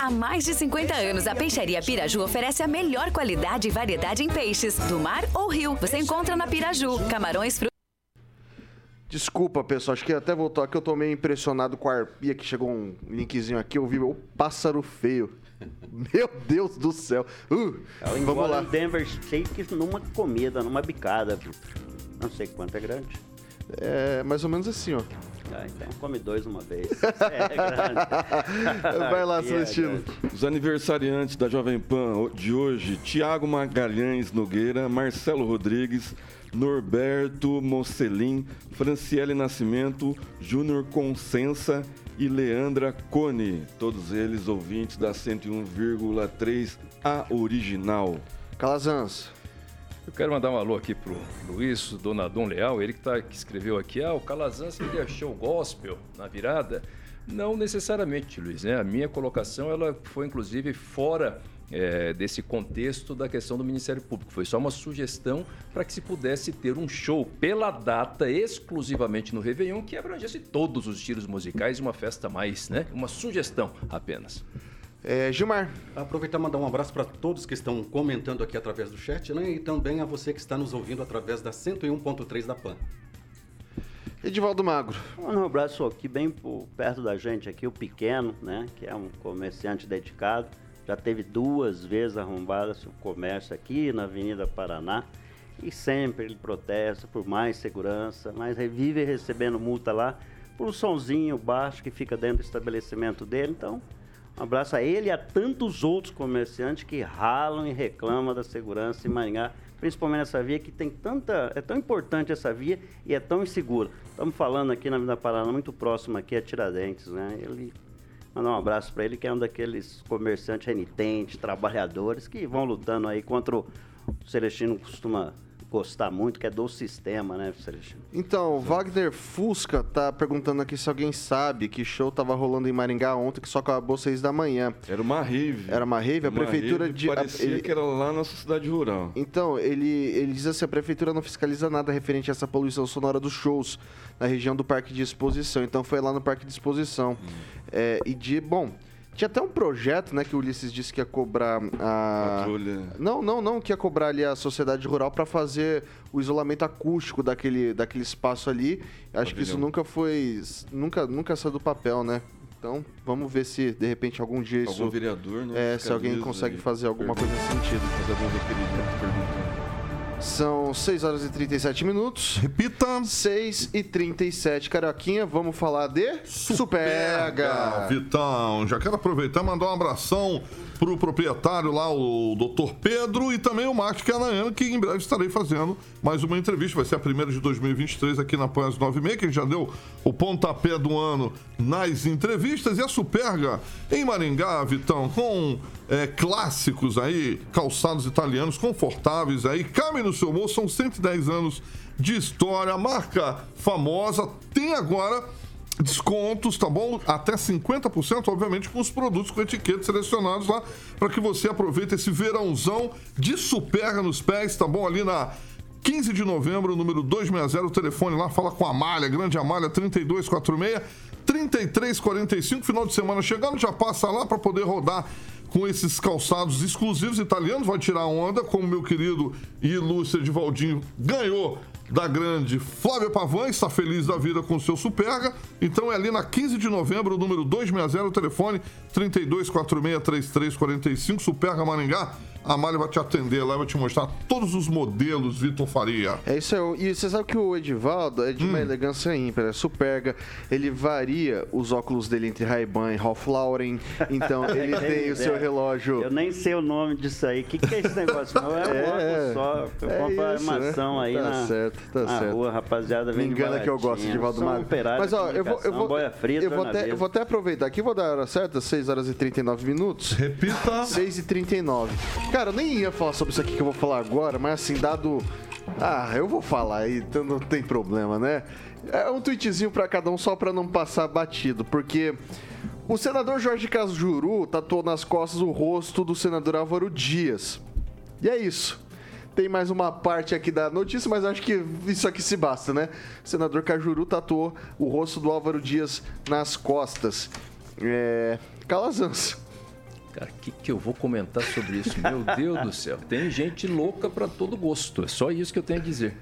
Há mais de 50 anos, a Peixaria Piraju oferece a melhor qualidade e variedade em peixes, do mar ou rio. Você encontra na Piraju, camarões, frutas. Desculpa, pessoal, acho que até voltou aqui. Eu tô meio impressionado com a arpia, que chegou um linkzinho aqui. Eu vi o pássaro feio. Meu Deus do céu. Uh, vamos lá. um Denver Steak numa comida, numa bicada. Não sei quanto é grande. É mais ou menos assim, ó. Ah, então come dois uma vez. É grande. Vai lá, é Celestino. grande. Os aniversariantes da Jovem Pan de hoje: Tiago Magalhães Nogueira, Marcelo Rodrigues, Norberto Mocelin, Franciele Nascimento, Júnior Consensa e Leandra Cone. Todos eles ouvintes da 101,3 A Original. Calazans. Eu quero mandar um alô aqui pro Luiz Donadon Leal, ele que, tá, que escreveu aqui, ah, o Calazans ele achou gospel na virada. Não necessariamente, Luiz, né? A minha colocação ela foi inclusive fora é, desse contexto da questão do Ministério Público. Foi só uma sugestão para que se pudesse ter um show pela data exclusivamente no Réveillon que abrangesse todos os estilos musicais e uma festa mais, né? Uma sugestão apenas. É, Gilmar. Aproveitar e mandar um abraço para todos que estão comentando aqui através do chat, né? E também a você que está nos ouvindo através da 101.3 da PAN. Edivaldo Magro. Um abraço aqui bem por perto da gente aqui, o Pequeno, né? Que é um comerciante dedicado. Já teve duas vezes arrombado seu comércio aqui na Avenida Paraná. E sempre ele protesta por mais segurança, mas vive recebendo multa lá por um sonzinho baixo que fica dentro do estabelecimento dele. Então, um abraço a ele e a tantos outros comerciantes que ralam e reclamam da segurança em Maringá, principalmente nessa via que tem tanta. É tão importante essa via e é tão insegura. Estamos falando aqui na Avenida Paraná, muito próximo aqui a Tiradentes, né? Ele mandar um abraço para ele, que é um daqueles comerciantes renitentes, trabalhadores que vão lutando aí contra o Celestino costuma gostar muito, que é do sistema, né, Celestino? Então, Wagner Fusca tá perguntando aqui se alguém sabe que show tava rolando em Maringá ontem, que só acabou seis da manhã. Era uma rave. Era uma rave? A Uma prefeitura rave de. a- Parecia ele- que era lá na cidade rural. Então, ele, ele diz assim, a prefeitura não fiscaliza nada referente a essa poluição sonora dos shows na região do Parque de Exposição. Então foi lá no Parque de Exposição. É, e de, bom, tinha até um projeto, né, que o Ulisses disse que ia cobrar a... Patrulha. Não, não, não, que ia cobrar ali a sociedade rural para fazer o isolamento acústico daquele, daquele espaço ali. Acho que isso Pavilhão. nunca foi, nunca, nunca saiu do papel, né? Então, vamos ver se de repente algum dia isso... Algum vereador, né? É, se alguém consegue e fazer alguma coisa nesse sentido. Fazer algum requerimento perguntando. São 6 horas e 37 minutos. Repita. 6 e 37. Carioquinha, vamos falar de Superga. Vitão, já quero aproveitar e mandar um abração pro proprietário lá, o Dr. Pedro, e também o Marcos Canaiano, que em breve estarei fazendo mais uma entrevista. Vai ser a primeira de 2023 aqui na Pan 96, que já deu o pontapé do ano nas entrevistas. E a Superga em Maringá, Vitão, com é, clássicos aí, calçados italianos confortáveis aí, cabem bolso, são 110 anos de história, marca famosa, tem agora descontos, tá bom? Até 50%, obviamente, com os produtos com etiquetas selecionados lá, para que você aproveite esse verãozão de superga nos pés, tá bom? Ali na 15 de novembro, número 260, o telefone lá, fala com a Amália, grande Amália, 3246 3345, final de semana chegando, já passa lá para poder rodar com esses calçados exclusivos italianos, vai tirar onda, como meu querido e ilustre Edivaldinho ganhou da grande Flávia Pavan, está feliz da vida com o seu Superga. Então é ali na 15 de novembro, número 260, o telefone 32463345, Superga Maringá. A Mari vai te atender lá, vai te mostrar todos os modelos Vitor Faria. É isso aí. E você sabe que o Edivaldo é de uma elegância ímpar, é superga. Ele varia os óculos dele entre Ray-Ban e Ralph Lauren. Então ele tem o seu relógio. Eu nem sei o nome disso aí. O que, que é esse negócio? Não é, um óculos só. Eu é compro né? armação aí tá na, certo, tá na certo. rua, rapaziada. Me vende engana que eu gosto de. Valdo Magro. Mas ó, eu vou, eu vou, boia frita, eu vou, até, eu vou até aproveitar aqui, vou dar a hora certa, 6 horas e 39 minutos. Repita. 6 e 39. Cara, eu nem ia falar sobre isso aqui que eu vou falar agora, mas assim, dado. Ah, eu vou falar aí, então não tem problema, né? É um tweetzinho pra cada um só pra não passar batido, porque o senador Jorge Cajuru tatuou nas costas o rosto do senador Álvaro Dias. E é isso. Tem mais uma parte aqui da notícia, mas acho que isso aqui se basta, né? O senador Cajuru tatuou o rosto do Álvaro Dias nas costas. É. Calazans. Cara, o que, que eu vou comentar sobre isso? Meu Deus do céu. Tem gente louca para todo gosto. É só isso que eu tenho a dizer.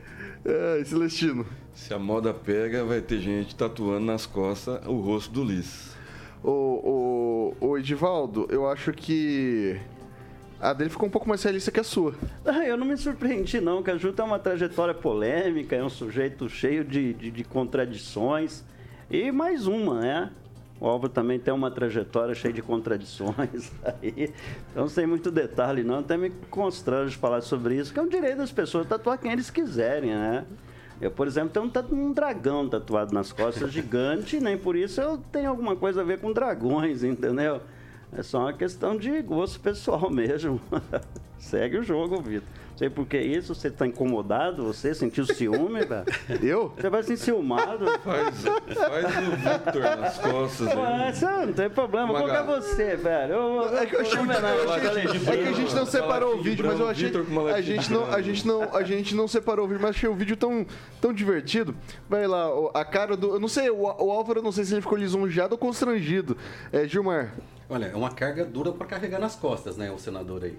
É, Celestino. Se a moda pega, vai ter gente tatuando nas costas o rosto do Liz. O, o, o Edivaldo, eu acho que a dele ficou um pouco mais realista que a sua. Ah, Eu não me surpreendi, não, que a Ju tem uma trajetória polêmica, é um sujeito cheio de, de, de contradições. E mais uma, né? O Álvaro também tem uma trajetória cheia de contradições aí. Eu não sei muito detalhe, não. Até me constrange falar sobre isso, que é um direito das pessoas tatuar quem eles quiserem, né? Eu, por exemplo, tenho um, um dragão tatuado nas costas gigante, nem por isso eu tenho alguma coisa a ver com dragões, entendeu? É só uma questão de gosto pessoal mesmo. Segue o jogo, Vitor. Não sei por que isso, você tá incomodado, você sentiu ciúme, velho? Eu? Você vai se enciumado. Faz, faz o Victor nas costas. Você não tem problema, que é você, velho? Eu, É que eu achei muito É que a gente não separou o vídeo, mas eu achei. A gente não, a gente não, a gente não separou o vídeo, mas achei o vídeo tão, tão divertido. Vai lá, a cara do. Eu não sei, o, o Álvaro, eu não sei se ele ficou lisonjeado ou constrangido. É, Gilmar. Olha, é uma carga dura para carregar nas costas, né, o senador aí.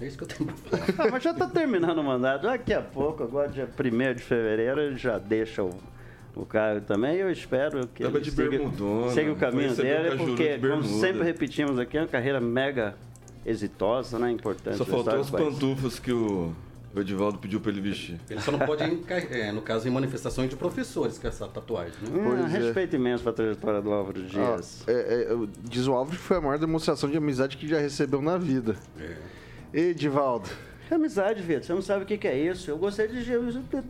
É isso que eu tenho pra falar. Ah, mas já tá terminando o mandato. Daqui a pouco, agora dia 1 de fevereiro, ele já deixa o, o cargo também. Eu espero que Tava ele siga, siga o caminho dele, porque, de como sempre repetimos aqui, é uma carreira mega exitosa, né? Importante. Só faltou país. pantufas que o o Edivaldo pediu pra ele vestir. Ele só não pode, ir é, no caso, em manifestações de professores com essa tatuagem. Né? Hum, respeito imenso pra trajetória do Álvaro Dias. Ó, é, é, diz o Álvaro que foi a maior demonstração de amizade que já recebeu na vida. Edivaldo. Que amizade, Vitor. Você não sabe o que, que é isso. Eu gostaria de eu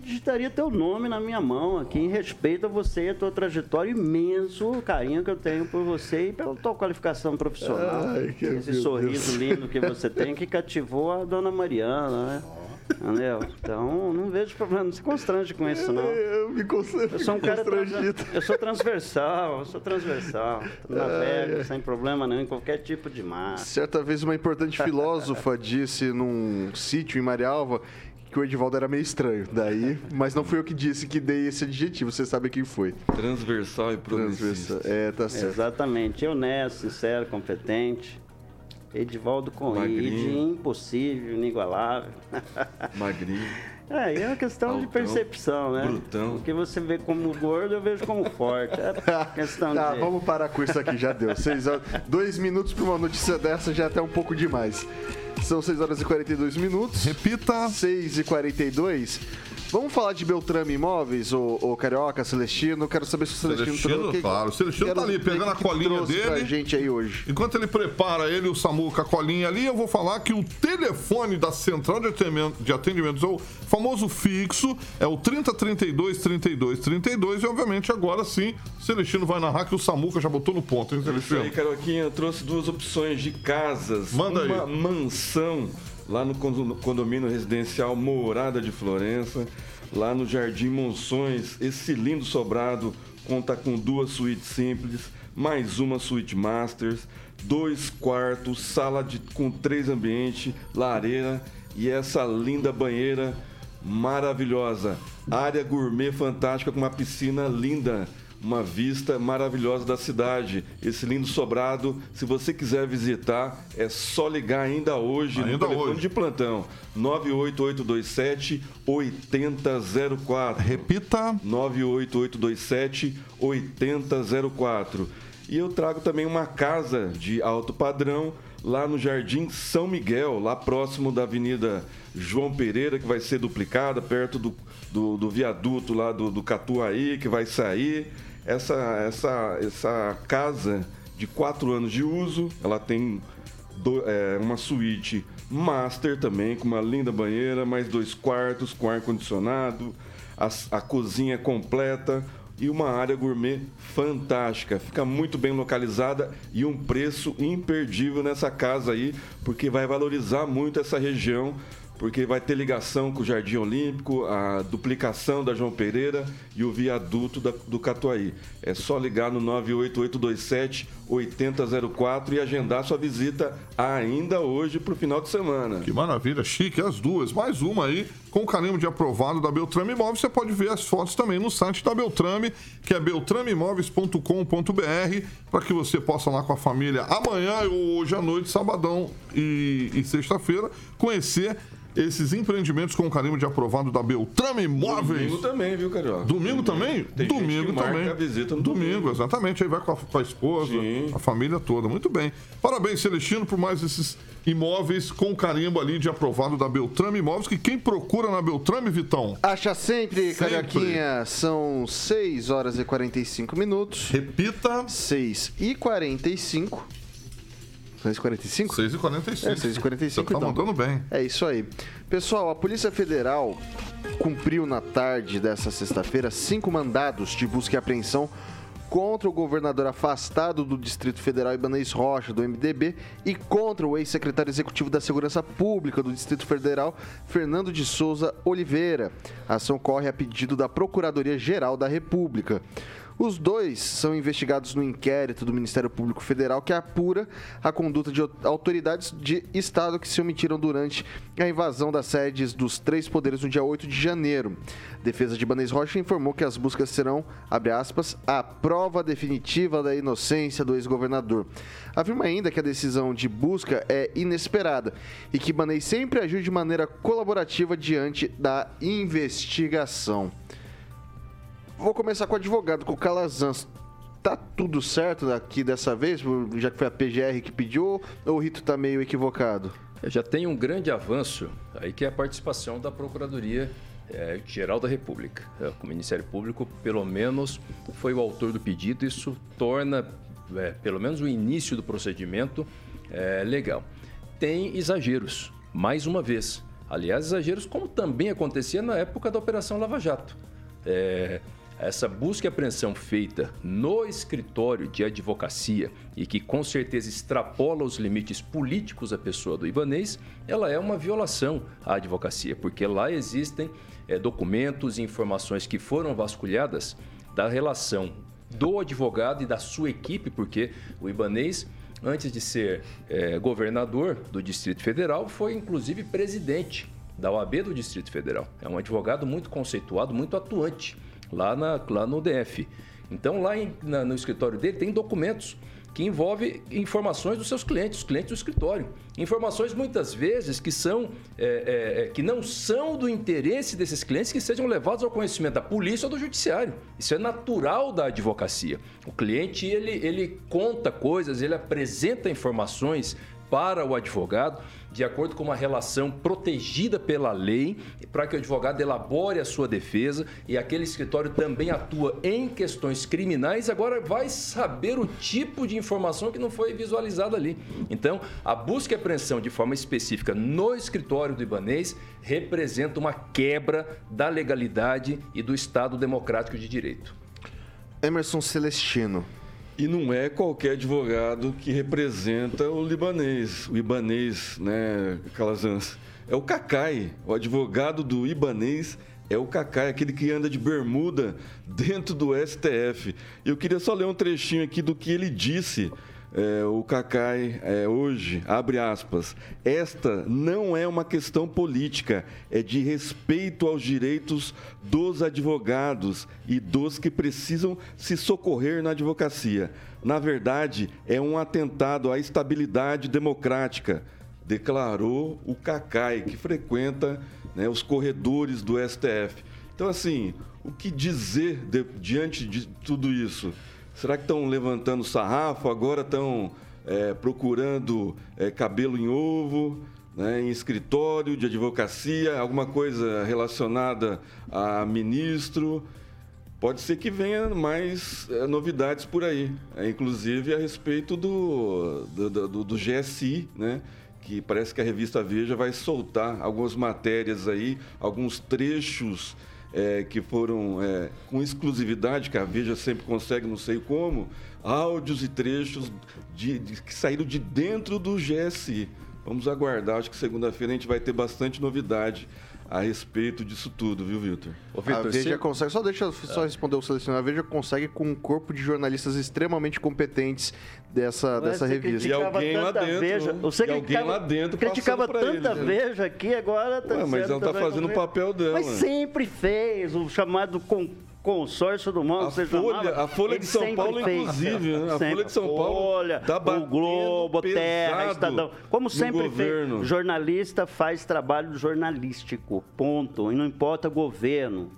digitaria teu nome na minha mão aqui, em respeito a você e a tua trajetória, imenso carinho que eu tenho por você e pela tua qualificação profissional. Ai, que- Esse sorriso Deus. lindo que você tem que cativou a dona Mariana, né? Entendeu? Então, não vejo problema. Não se constrange com isso, não. Eu me constrangi. Eu sou um cara trans- eu sou transversal, eu sou transversal. Navego sem problema nenhum em qualquer tipo de mar. Certa vez uma importante filósofa disse num sítio em Marialva que o Edivaldo era meio estranho. Daí, mas não fui eu que disse que dei esse adjetivo, você sabe quem foi. Transversal e progressista. Transversal. É, tá certo. Exatamente. Honesto, sincero, competente. Edivaldo Magrinho. impossível, inigualável. Magrinho. É, e é uma questão de Altão, percepção, né? brutão. O que você vê como gordo, eu vejo como forte. É questão Tá, de... vamos parar com isso aqui, já deu. Seis horas, dois minutos pra uma notícia dessa já é até um pouco demais. São 6 horas e 42 minutos. Repita. 6 e 42. Vamos falar de Beltrame Imóveis, o, o Carioca, Celestino. Quero saber se o Celestino, Celestino, trouxe- claro. O Celestino tá ali, pegando o a que colinha dele. Pra gente aí hoje. Enquanto ele prepara ele, o Samu com a colinha ali, eu vou falar que o telefone da central de atendimento, de atendimentos, ou famoso fixo, é o 3032 32 32. E obviamente agora sim, o Celestino vai narrar que o Samuca já botou no ponto, hein, Isso Celestino? aí, Caroquinha, eu trouxe duas opções de casas. Manda aí. uma mansão lá no condo- condomínio residencial Morada de Florença, lá no Jardim Monções. Esse lindo sobrado conta com duas suítes simples, mais uma suíte masters, dois quartos, sala de, com três ambientes, lareira e essa linda banheira maravilhosa. Área gourmet fantástica com uma piscina linda uma vista maravilhosa da cidade. Esse lindo sobrado, se você quiser visitar, é só ligar ainda hoje no Ainda telefone hoje. de plantão 98827 8004. Repita. 98827 8004. E eu trago também uma casa de alto padrão lá no Jardim São Miguel, lá próximo da Avenida João Pereira, que vai ser duplicada, perto do, do, do viaduto lá do, do Catuaí, que vai sair. Essa, essa, essa casa de quatro anos de uso, ela tem do- é, uma suíte master também, com uma linda banheira, mais dois quartos com ar-condicionado, a, a cozinha completa e uma área gourmet fantástica. Fica muito bem localizada e um preço imperdível nessa casa aí, porque vai valorizar muito essa região. Porque vai ter ligação com o Jardim Olímpico, a duplicação da João Pereira e o viaduto da- do Catuaí. É só ligar no 98827 8004 e agendar sua visita ainda hoje para o final de semana. Que maravilha, chique, as duas. Mais uma aí, com carimbo de aprovado da Beltrame Imóveis. Você pode ver as fotos também no site da Beltrame, que é beltrameimóveis.com.br, para que você possa lá com a família amanhã ou hoje à noite, sabadão e, e sexta-feira, conhecer esses empreendimentos com carimbo de aprovado da Beltrame Imóveis. Domingo também, viu, Carioca? Domingo também? Tem domingo também. a visita no domingo, domingo. exatamente. Aí vai com a, com a esposa, a família toda. Muito bem. Parabéns, Celestino, por mais esses imóveis com carimbo ali de aprovado da Beltrame Imóveis, que quem procura na Beltrame, Vitão? Acha sempre, Sempre. Carioquinha. São 6 horas e 45 minutos. Repita. 6 e 45. 6 e 45? 6 e 45. É, 6 e 45 Você tá então. mandando bem. É isso aí. Pessoal, a Polícia Federal cumpriu na tarde dessa sexta-feira cinco mandados de busca e apreensão contra o governador afastado do Distrito Federal Ibanez Rocha, do MDB, e contra o ex-secretário executivo da Segurança Pública do Distrito Federal, Fernando de Souza Oliveira. A ação corre a pedido da Procuradoria-Geral da República. Os dois são investigados no inquérito do Ministério Público Federal que apura a conduta de autoridades de Estado que se omitiram durante a invasão das sedes dos três poderes no dia 8 de janeiro. A defesa de Banês Rocha informou que as buscas serão, abre aspas, a prova definitiva da inocência do ex-governador. Afirma ainda que a decisão de busca é inesperada e que Banês sempre agiu de maneira colaborativa diante da investigação. Vou começar com o advogado, com o Calazans. Tá tudo certo aqui dessa vez, já que foi a PGR que pediu, ou o Rito tá meio equivocado? Já tem um grande avanço aí que é a participação da Procuradoria eh, Geral da República. Eh, O Ministério Público, pelo menos, foi o autor do pedido. Isso torna, eh, pelo menos, o início do procedimento eh, legal. Tem exageros, mais uma vez. Aliás, exageros como também acontecia na época da Operação Lava Jato. É, essa busca e apreensão feita no escritório de advocacia e que com certeza extrapola os limites políticos da pessoa do Ibanês, ela é uma violação à advocacia, porque lá existem eh, documentos e informações que foram vasculhadas da relação do advogado e da sua equipe, porque o Ibanês, antes de ser eh, governador do Distrito Federal, foi inclusive presidente da OAB do Distrito Federal. É um advogado muito conceituado, muito atuante lá, na, lá no DF. Então, lá em- na- no escritório dele tem documentos que envolvem informações dos seus clientes, os clientes do escritório. Informações muitas vezes que são é, é, é, que não são do interesse desses clientes que sejam levados ao conhecimento da polícia ou do judiciário. Isso é natural da advocacia. O cliente ele, ele conta coisas, ele apresenta informações para o advogado de acordo com uma relação protegida pela lei, para que o advogado elabore a sua defesa e aquele escritório também atua em questões criminais, agora vai saber o tipo de informação que não foi visualizada ali. Então, a busca e apreensão de forma específica no escritório do Ibanês representa uma quebra da legalidade e do Estado democrático de direito. Emerson Celestino. E não é qualquer advogado que representa o libanês, o ibanês, né, Calazans? É o Cacai, o advogado do ibanês é o Cacai, aquele que anda de bermuda dentro do STF. Eu queria só ler um trechinho aqui do que ele disse, é, o Cacai, é, hoje, abre aspas, esta não é uma questão política, é de respeito aos direitos dos advogados e dos que precisam se socorrer na advocacia. Na verdade, é um atentado à estabilidade democrática, declarou o Cacai, que frequenta né, os corredores do STF. Então, assim, o que dizer de- diante de tudo isso? Será que estão levantando sarrafo? Agora estão é, procurando é, cabelo em ovo, né, em escritório de advocacia, alguma coisa relacionada a ministro? Pode ser que venha mais eh, novidades por aí, eh, inclusive a respeito do, do, do- do GSI, né? que parece que a revista Veja vai soltar algumas matérias aí, alguns trechos eh, que foram eh, com exclusividade, que a Veja sempre consegue, não sei como, áudios e trechos de, de- que saíram de dentro do GSI. Vamos aguardar, acho que segunda-feira a gente vai ter bastante novidade a respeito disso tudo, viu, Vitor? a Veja consegue, só deixa eu só responder o selecionado. A Veja consegue com um corpo de jornalistas extremamente competentes dessa, Mas dessa você revista. criticava tanta Veja. Você e alguém lá dentro criticava tanta eles, né? Veja aqui, agora tá Ué, mas ela tá fazendo o papel dela. Mas sempre fez, o chamado con- consórcio do mal. A Folha- a Folha de São Paulo, inclusive, né? A Folha de São Paulo Folha, tá o Globo, Terra, Estadão. Como sempre governo. fez. Jornalista faz trabalho jornalístico, ponto. E não importa governo.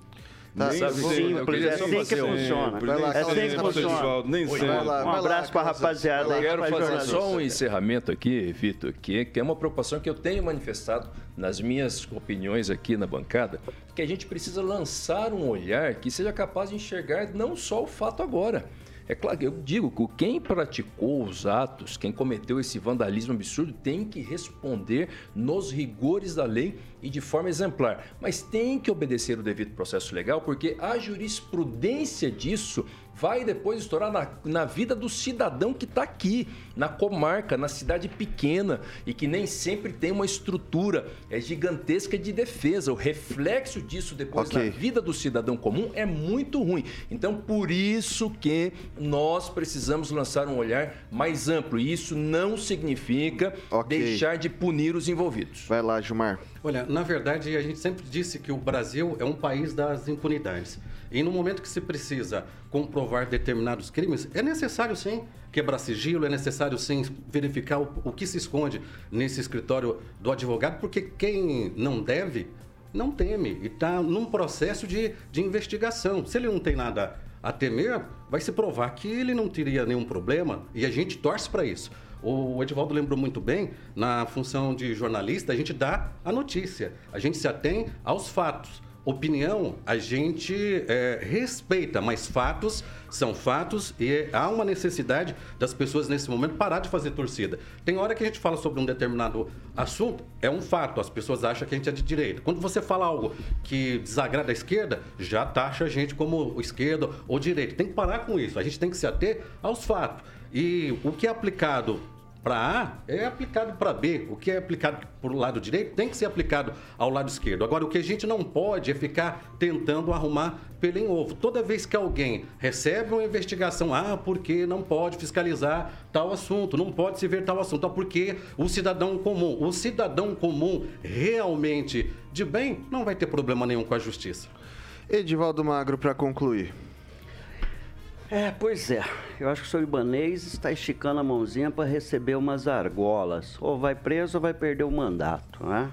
Tá, Nem sabe, eu simples, é assim que funciona. Vai lá, É assim que funciona. Nem. Vai lá, Um abraço pra Calazans. rapaziada aí. que Quero faz fazer só um encerramento aqui, Vitor, que, que é uma preocupação que eu tenho manifestado nas minhas opiniões aqui na bancada, que a gente precisa lançar um olhar que seja capaz de enxergar não só o fato agora. É claro que eu digo que quem praticou os atos, quem cometeu esse vandalismo absurdo, tem que responder nos rigores da lei e de forma exemplar. Mas tem que obedecer o devido processo legal, porque a jurisprudência disso vai depois estourar na, na vida do cidadão que está aqui, na comarca, na cidade pequena e que nem sempre tem uma estrutura é gigantesca de defesa. O reflexo disso depois Ok. na vida do cidadão comum é muito ruim. Então, por isso que nós precisamos lançar um olhar mais amplo. E isso não significa deixar de punir os envolvidos. Vai lá, Gilmar. Olha, na verdade, a gente sempre disse que o Brasil é um país das impunidades. E no momento que se precisa comprovar determinados crimes, é necessário sim quebrar sigilo, é necessário sim verificar o, o que se esconde nesse escritório do advogado, porque quem não deve, não teme. E está num processo de, de investigação. Se ele não tem nada a temer, vai se provar que ele não teria nenhum problema e a gente torce para isso. O Edivaldo lembrou muito bem, na função de jornalista, a gente dá a notícia, a gente se atém aos fatos. Opinião a gente é, respeita, mas fatos são fatos e há uma necessidade das pessoas nesse momento parar de fazer torcida. Tem hora que a gente fala sobre um determinado assunto, é um fato, as pessoas acham que a gente é de direita. Quando você fala algo que desagrada a esquerda, já taxa a gente como esquerda ou direita. Tem que parar com isso, a gente tem que se ater aos fatos. E o que é aplicado para A é aplicado para B. O que é aplicado para o lado direito tem que ser aplicado ao lado esquerdo. Agora, o que a gente não pode é ficar tentando arrumar pelo em ovo. Toda vez que alguém recebe uma investigação, ah, porque não pode fiscalizar tal assunto, não pode se ver tal assunto, ah, porque o cidadão comum, o cidadão comum realmente de bem, não vai ter problema nenhum com a justiça. Edivaldo Magro, para concluir. É, pois é. Eu acho que o senhor Ibanês está esticando a mãozinha para receber umas argolas. Ou vai preso ou vai perder o mandato, né?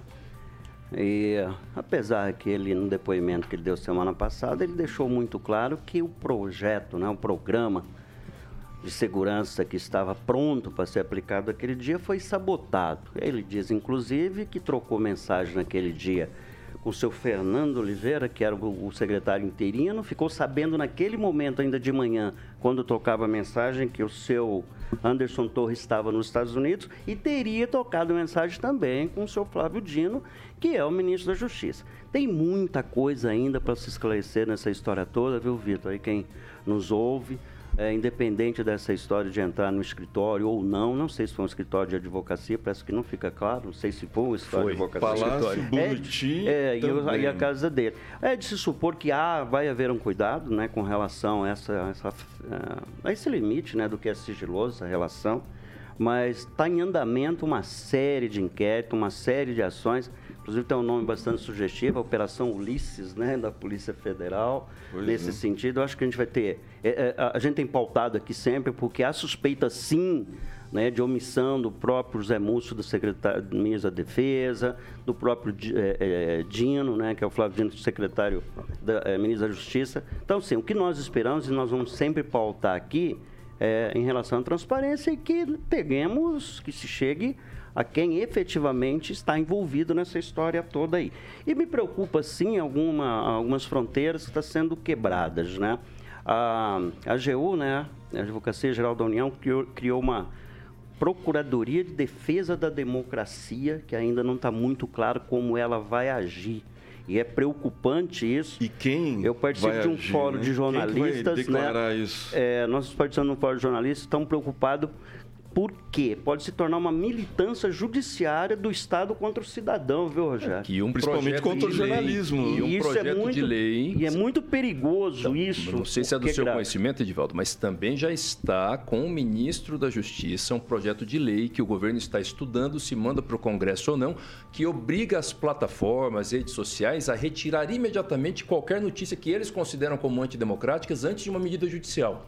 E apesar que ele, no depoimento que ele deu semana passada, ele deixou muito claro que o projeto, né, o programa de segurança que estava pronto para ser aplicado aquele dia foi sabotado. Ele diz, inclusive, que trocou mensagem naquele dia o seu Fernando Oliveira, que era o secretário interino, ficou sabendo naquele momento, ainda de manhã, quando tocava a mensagem, que o seu Anderson Torres estava nos Estados Unidos e teria tocado mensagem também com o seu Flávio Dino, que é o ministro da Justiça. Tem muita coisa ainda para se esclarecer nessa história toda, viu, Vitor? Aí quem nos ouve, é, independente dessa história de entrar no escritório ou não, não sei se foi um escritório de advocacia, parece que não fica claro, não sei se foi um escritório Foi. de advocacia. Palácio É, Buriti é, e, e a casa dele. É de se supor que há, vai haver um cuidado né, com relação a, essa, essa, a esse limite né, do que é sigiloso, essa relação, mas está em andamento uma série de inquéritos, uma série de ações, inclusive tem um nome bastante sugestivo, a Operação Ulisses, né, da Polícia Federal, Pois nesse é. sentido. Eu acho que a gente vai ter. é, é, a- a gente tem pautado aqui sempre, porque há suspeita sim né, de omissão do próprio Zé Múcio, do secretário do ministro da Defesa, do próprio é, é, Dino, né, que é o Flávio Dino, secretário da é, ministro da Justiça. Então, sim, o que nós esperamos e nós vamos sempre pautar aqui é em relação à transparência e que peguemos, que se chegue a quem efetivamente está envolvido nessa história toda aí. E me preocupa, sim, alguma, algumas fronteiras que estão sendo quebradas, né? A, a AGU, né, a Advocacia Geral da União, criou, criou uma Procuradoria de Defesa da Democracia, que ainda não está muito claro como ela vai agir. E é preocupante isso. E quem Eu participo de um agir, fórum né? de Quem que vai jornalistas, declarar né? isso? É, nós participamos de um fórum de jornalistas, estão preocupados Por quê? Pode se tornar uma militância judiciária do Estado contra o cidadão, viu, Rogério? Que um Principalmente projeto contra o de lei- jornalismo. E um Isso é projeto muito- de lei. E é muito perigoso Então, isso. Não sei se é do porque seu grave. conhecimento, Edivaldo, mas também já está com o ministro da Justiça um projeto de lei que o governo está estudando, se manda para o Congresso ou não, que obriga as plataformas, redes sociais a retirar imediatamente qualquer notícia que eles consideram como antidemocráticas antes de uma medida judicial.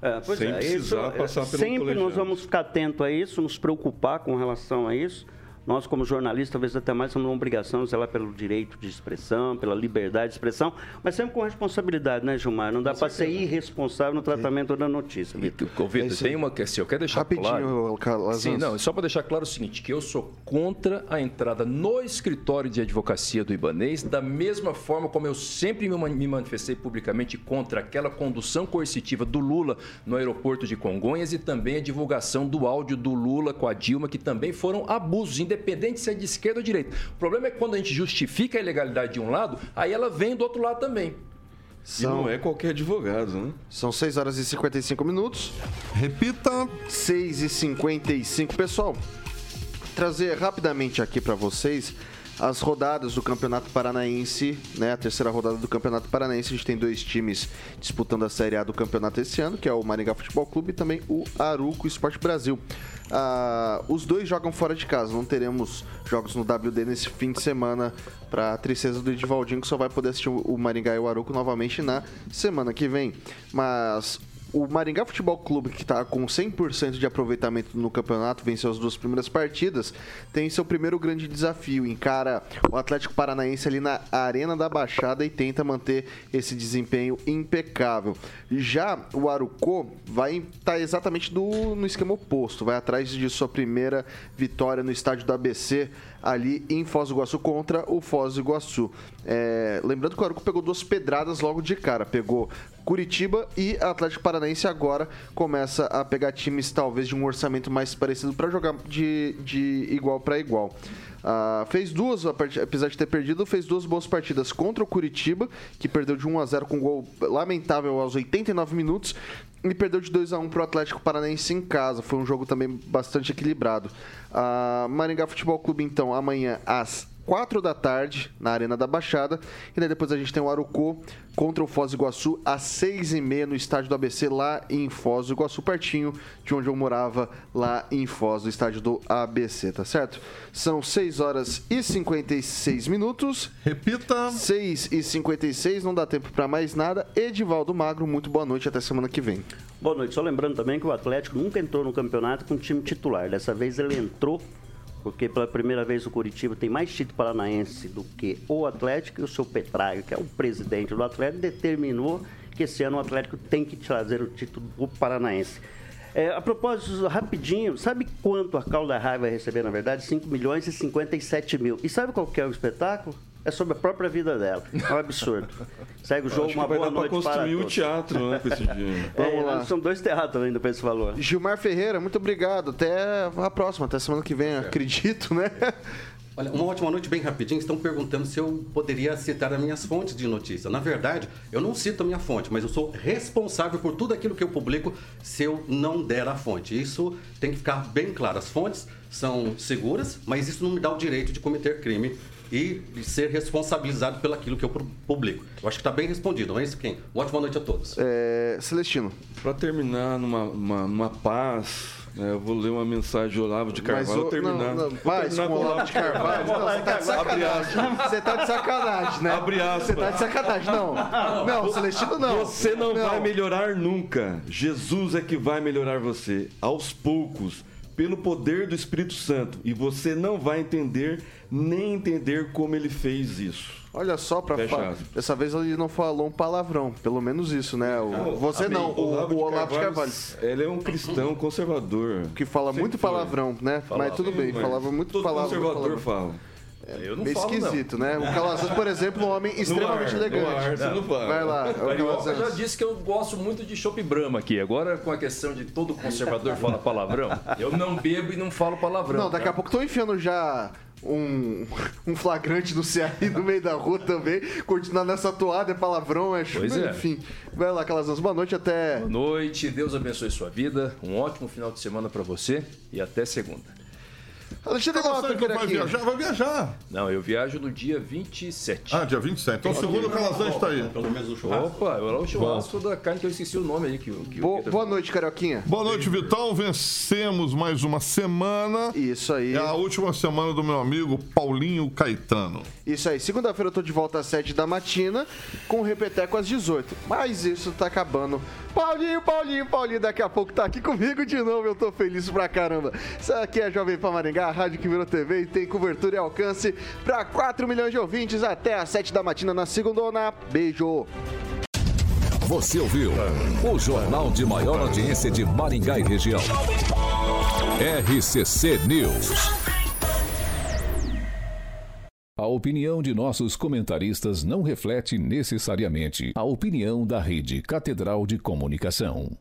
É, pois Sem é, precisar isso, passar pelo Sempre nós vamos ficar atento a isso, nos preocupar com relação a isso. Nós, como jornalistas, talvez até mais temos uma obrigação de zelar pelo direito de expressão, pela liberdade de expressão, mas sempre com responsabilidade, né, Gilmar? Não dá para ser irresponsável no tratamento da notícia, Vitor. Vitor, tem uma questão, eu quero deixar Rapidinho, claro. Carlos. Sim, não, só para deixar claro o seguinte, que eu sou contra a entrada no escritório de advocacia do Ibanês, da mesma forma como eu sempre me man- me manifestei publicamente contra aquela condução coercitiva do Lula no aeroporto de Congonhas e também a divulgação do áudio do Lula com a Dilma, que também foram abusos, independente se é de esquerda ou direita. O problema é que quando a gente justifica a ilegalidade de um lado, aí ela vem do outro lado também. E não é qualquer advogado, né? São 6 horas e 55 minutos. Repita. 6 e 55. Pessoal, trazer rapidamente aqui para vocês as rodadas do Campeonato Paranaense, né? A terceira rodada do Campeonato Paranaense. A gente tem dois times disputando a Série A do campeonato esse ano, que é o Maringá Futebol Clube e também o Aruco Esporte Brasil. Ah, os dois jogam fora de casa, não teremos jogos no WD nesse fim de semana para a tristeza do Edivaldinho, que só vai poder assistir o Maringá e o Aruco novamente na semana que vem. Mas o Maringá Futebol Clube, que está com 100% de aproveitamento no campeonato, venceu as duas primeiras partidas, tem seu primeiro grande desafio. Encara o Atlético Paranaense ali na Arena da Baixada e tenta manter esse desempenho impecável. Já o Arucô vai estar exatamente do, no esquema oposto, vai atrás de sua primeira vitória no estádio do ABC, ali em Foz do Iguaçu contra o Foz do Iguaçu. É, lembrando que o Aruco pegou duas pedradas logo de cara, pegou Curitiba e Atlético Paranaense agora começa a pegar times talvez de um orçamento mais parecido para jogar de, de igual para igual. Ah, fez duas, apesar de ter perdido, fez duas boas partidas contra o Curitiba, que perdeu de 1 a 0 com um gol lamentável aos 89 minutos, e perdeu de 2 a 1 para o Atlético Paranaense em casa. Foi um jogo também bastante equilibrado. Ah, Maringá Futebol Clube, então, amanhã às 4 da tarde, na Arena da Baixada. E daí depois a gente tem o Arucô contra o Foz do Iguaçu, às 6 e meia no estádio do ABC, lá em Foz do Iguaçu, pertinho de onde eu morava, lá em Foz, no estádio do ABC, tá certo? São 6 horas e 56 minutos. Repita. 6 e 56, não dá tempo para mais nada. Edivaldo Magro, muito boa noite, até semana que vem. Boa noite. Só lembrando também que o Atlético nunca entrou no campeonato com time titular. Dessa vez ele entrou porque pela primeira vez o Curitiba tem mais título paranaense do que o Atlético e o seu Petraio, que é o presidente do Atlético, determinou que esse ano o Atlético tem que trazer o título do paranaense. É, a propósito, rapidinho, sabe quanto a Calda Raia vai receber, na verdade? 5 milhões e 57 mil. E sabe qual que é o espetáculo? É sobre a própria vida dela. É um absurdo. Segue o jogo, uma boa noite para construir o todos. teatro, né, com esse dinheiro. É, Vamos lá. São dois teatros ainda para esse valor. Gilmar Ferreira, muito obrigado. Até a próxima, até semana que vem, acredito, né? Olha, uma ótima noite, bem rapidinho. Estão perguntando se eu poderia citar as minhas fontes de notícia. Na verdade, eu não cito a minha fonte, mas eu sou responsável por tudo aquilo que eu publico se eu não der a fonte. Isso tem que ficar bem claro. As fontes são seguras, mas isso não me dá o direito de cometer crime e ser responsabilizado pelo aquilo que eu publico. Eu acho que está bem respondido, não é isso, Kim? Uma ótima noite a todos. É, Celestino. Para terminar numa, uma- numa paz, né, eu vou ler uma mensagem de Olavo de Carvalho. Mas, terminar. não, não, terminar com o Olavo de Carvalho. Não, você tá de Abre sacanagem. aspas. Você tá de sacanagem, né? Abre aspas. Você tá de sacanagem, não. Não, Celestino, não. Você não, vai melhorar nunca. Jesus é que vai melhorar você. Aos poucos, pelo poder do Espírito Santo. E você não vai entender nem entender como ele fez isso. Olha só, pra Fecha falar. Dessa vez ele não falou um palavrão. Pelo menos isso, né? O- você Amém. não, o, o Olavo de Carvalho. Ele é um cristão conservador. Que fala Sempre muito foi. palavrão, né? Falava. Mas tudo bem, falava muito palavrão. conservador fala. Eu não Meio falo, não. esquisito, né? O Calazans, por exemplo, um homem extremamente ar, elegante. ar, você não fala. Vai lá, o Carioca já disse que eu gosto muito de chopp Brahma aqui. Agora, com a questão de todo conservador fala palavrão, eu não bebo e não falo palavrão. Não, daqui a pouco estão enfiando já um, um flagrante do CRI no meio da rua também. Continuar nessa toada é palavrão, é chuva, Pois é. enfim. Vai lá, Calazans. Boa noite, até. Boa noite, Deus abençoe sua vida. Um ótimo final de semana pra você e até segunda. Alexandre Calazans Mota, vai aqui. viajar, vai viajar. Não, eu viajo no dia 27. Ah, dia 27. Então, segundo o Calazans está aí. Pelo menos o churrasco. Opa, eu era o churrasco da carne que eu esqueci o nome aí. Que, que o Bo- Vitor- boa noite, Carioquinha. Boa noite, Vitão. Vencemos mais uma semana. Isso aí. É a última semana do meu amigo Paulinho Caetano. Isso aí. Segunda-feira eu tô de volta às 7 da matina, com o Repeteco às 18. Mas isso tá acabando. Paulinho, Paulinho, Paulinho, daqui a pouco tá aqui comigo de novo. Eu tô feliz pra caramba. Isso aqui é Jovem Pan Maringá, a rádio que virou TV e tem cobertura e alcance pra 4 milhões de ouvintes até às 7 da matina na segunda. Beijo. Você ouviu o jornal de maior audiência de Maringá e região. RCC News. A opinião de nossos comentaristas não reflete necessariamente a opinião da Rede Catedral de Comunicação.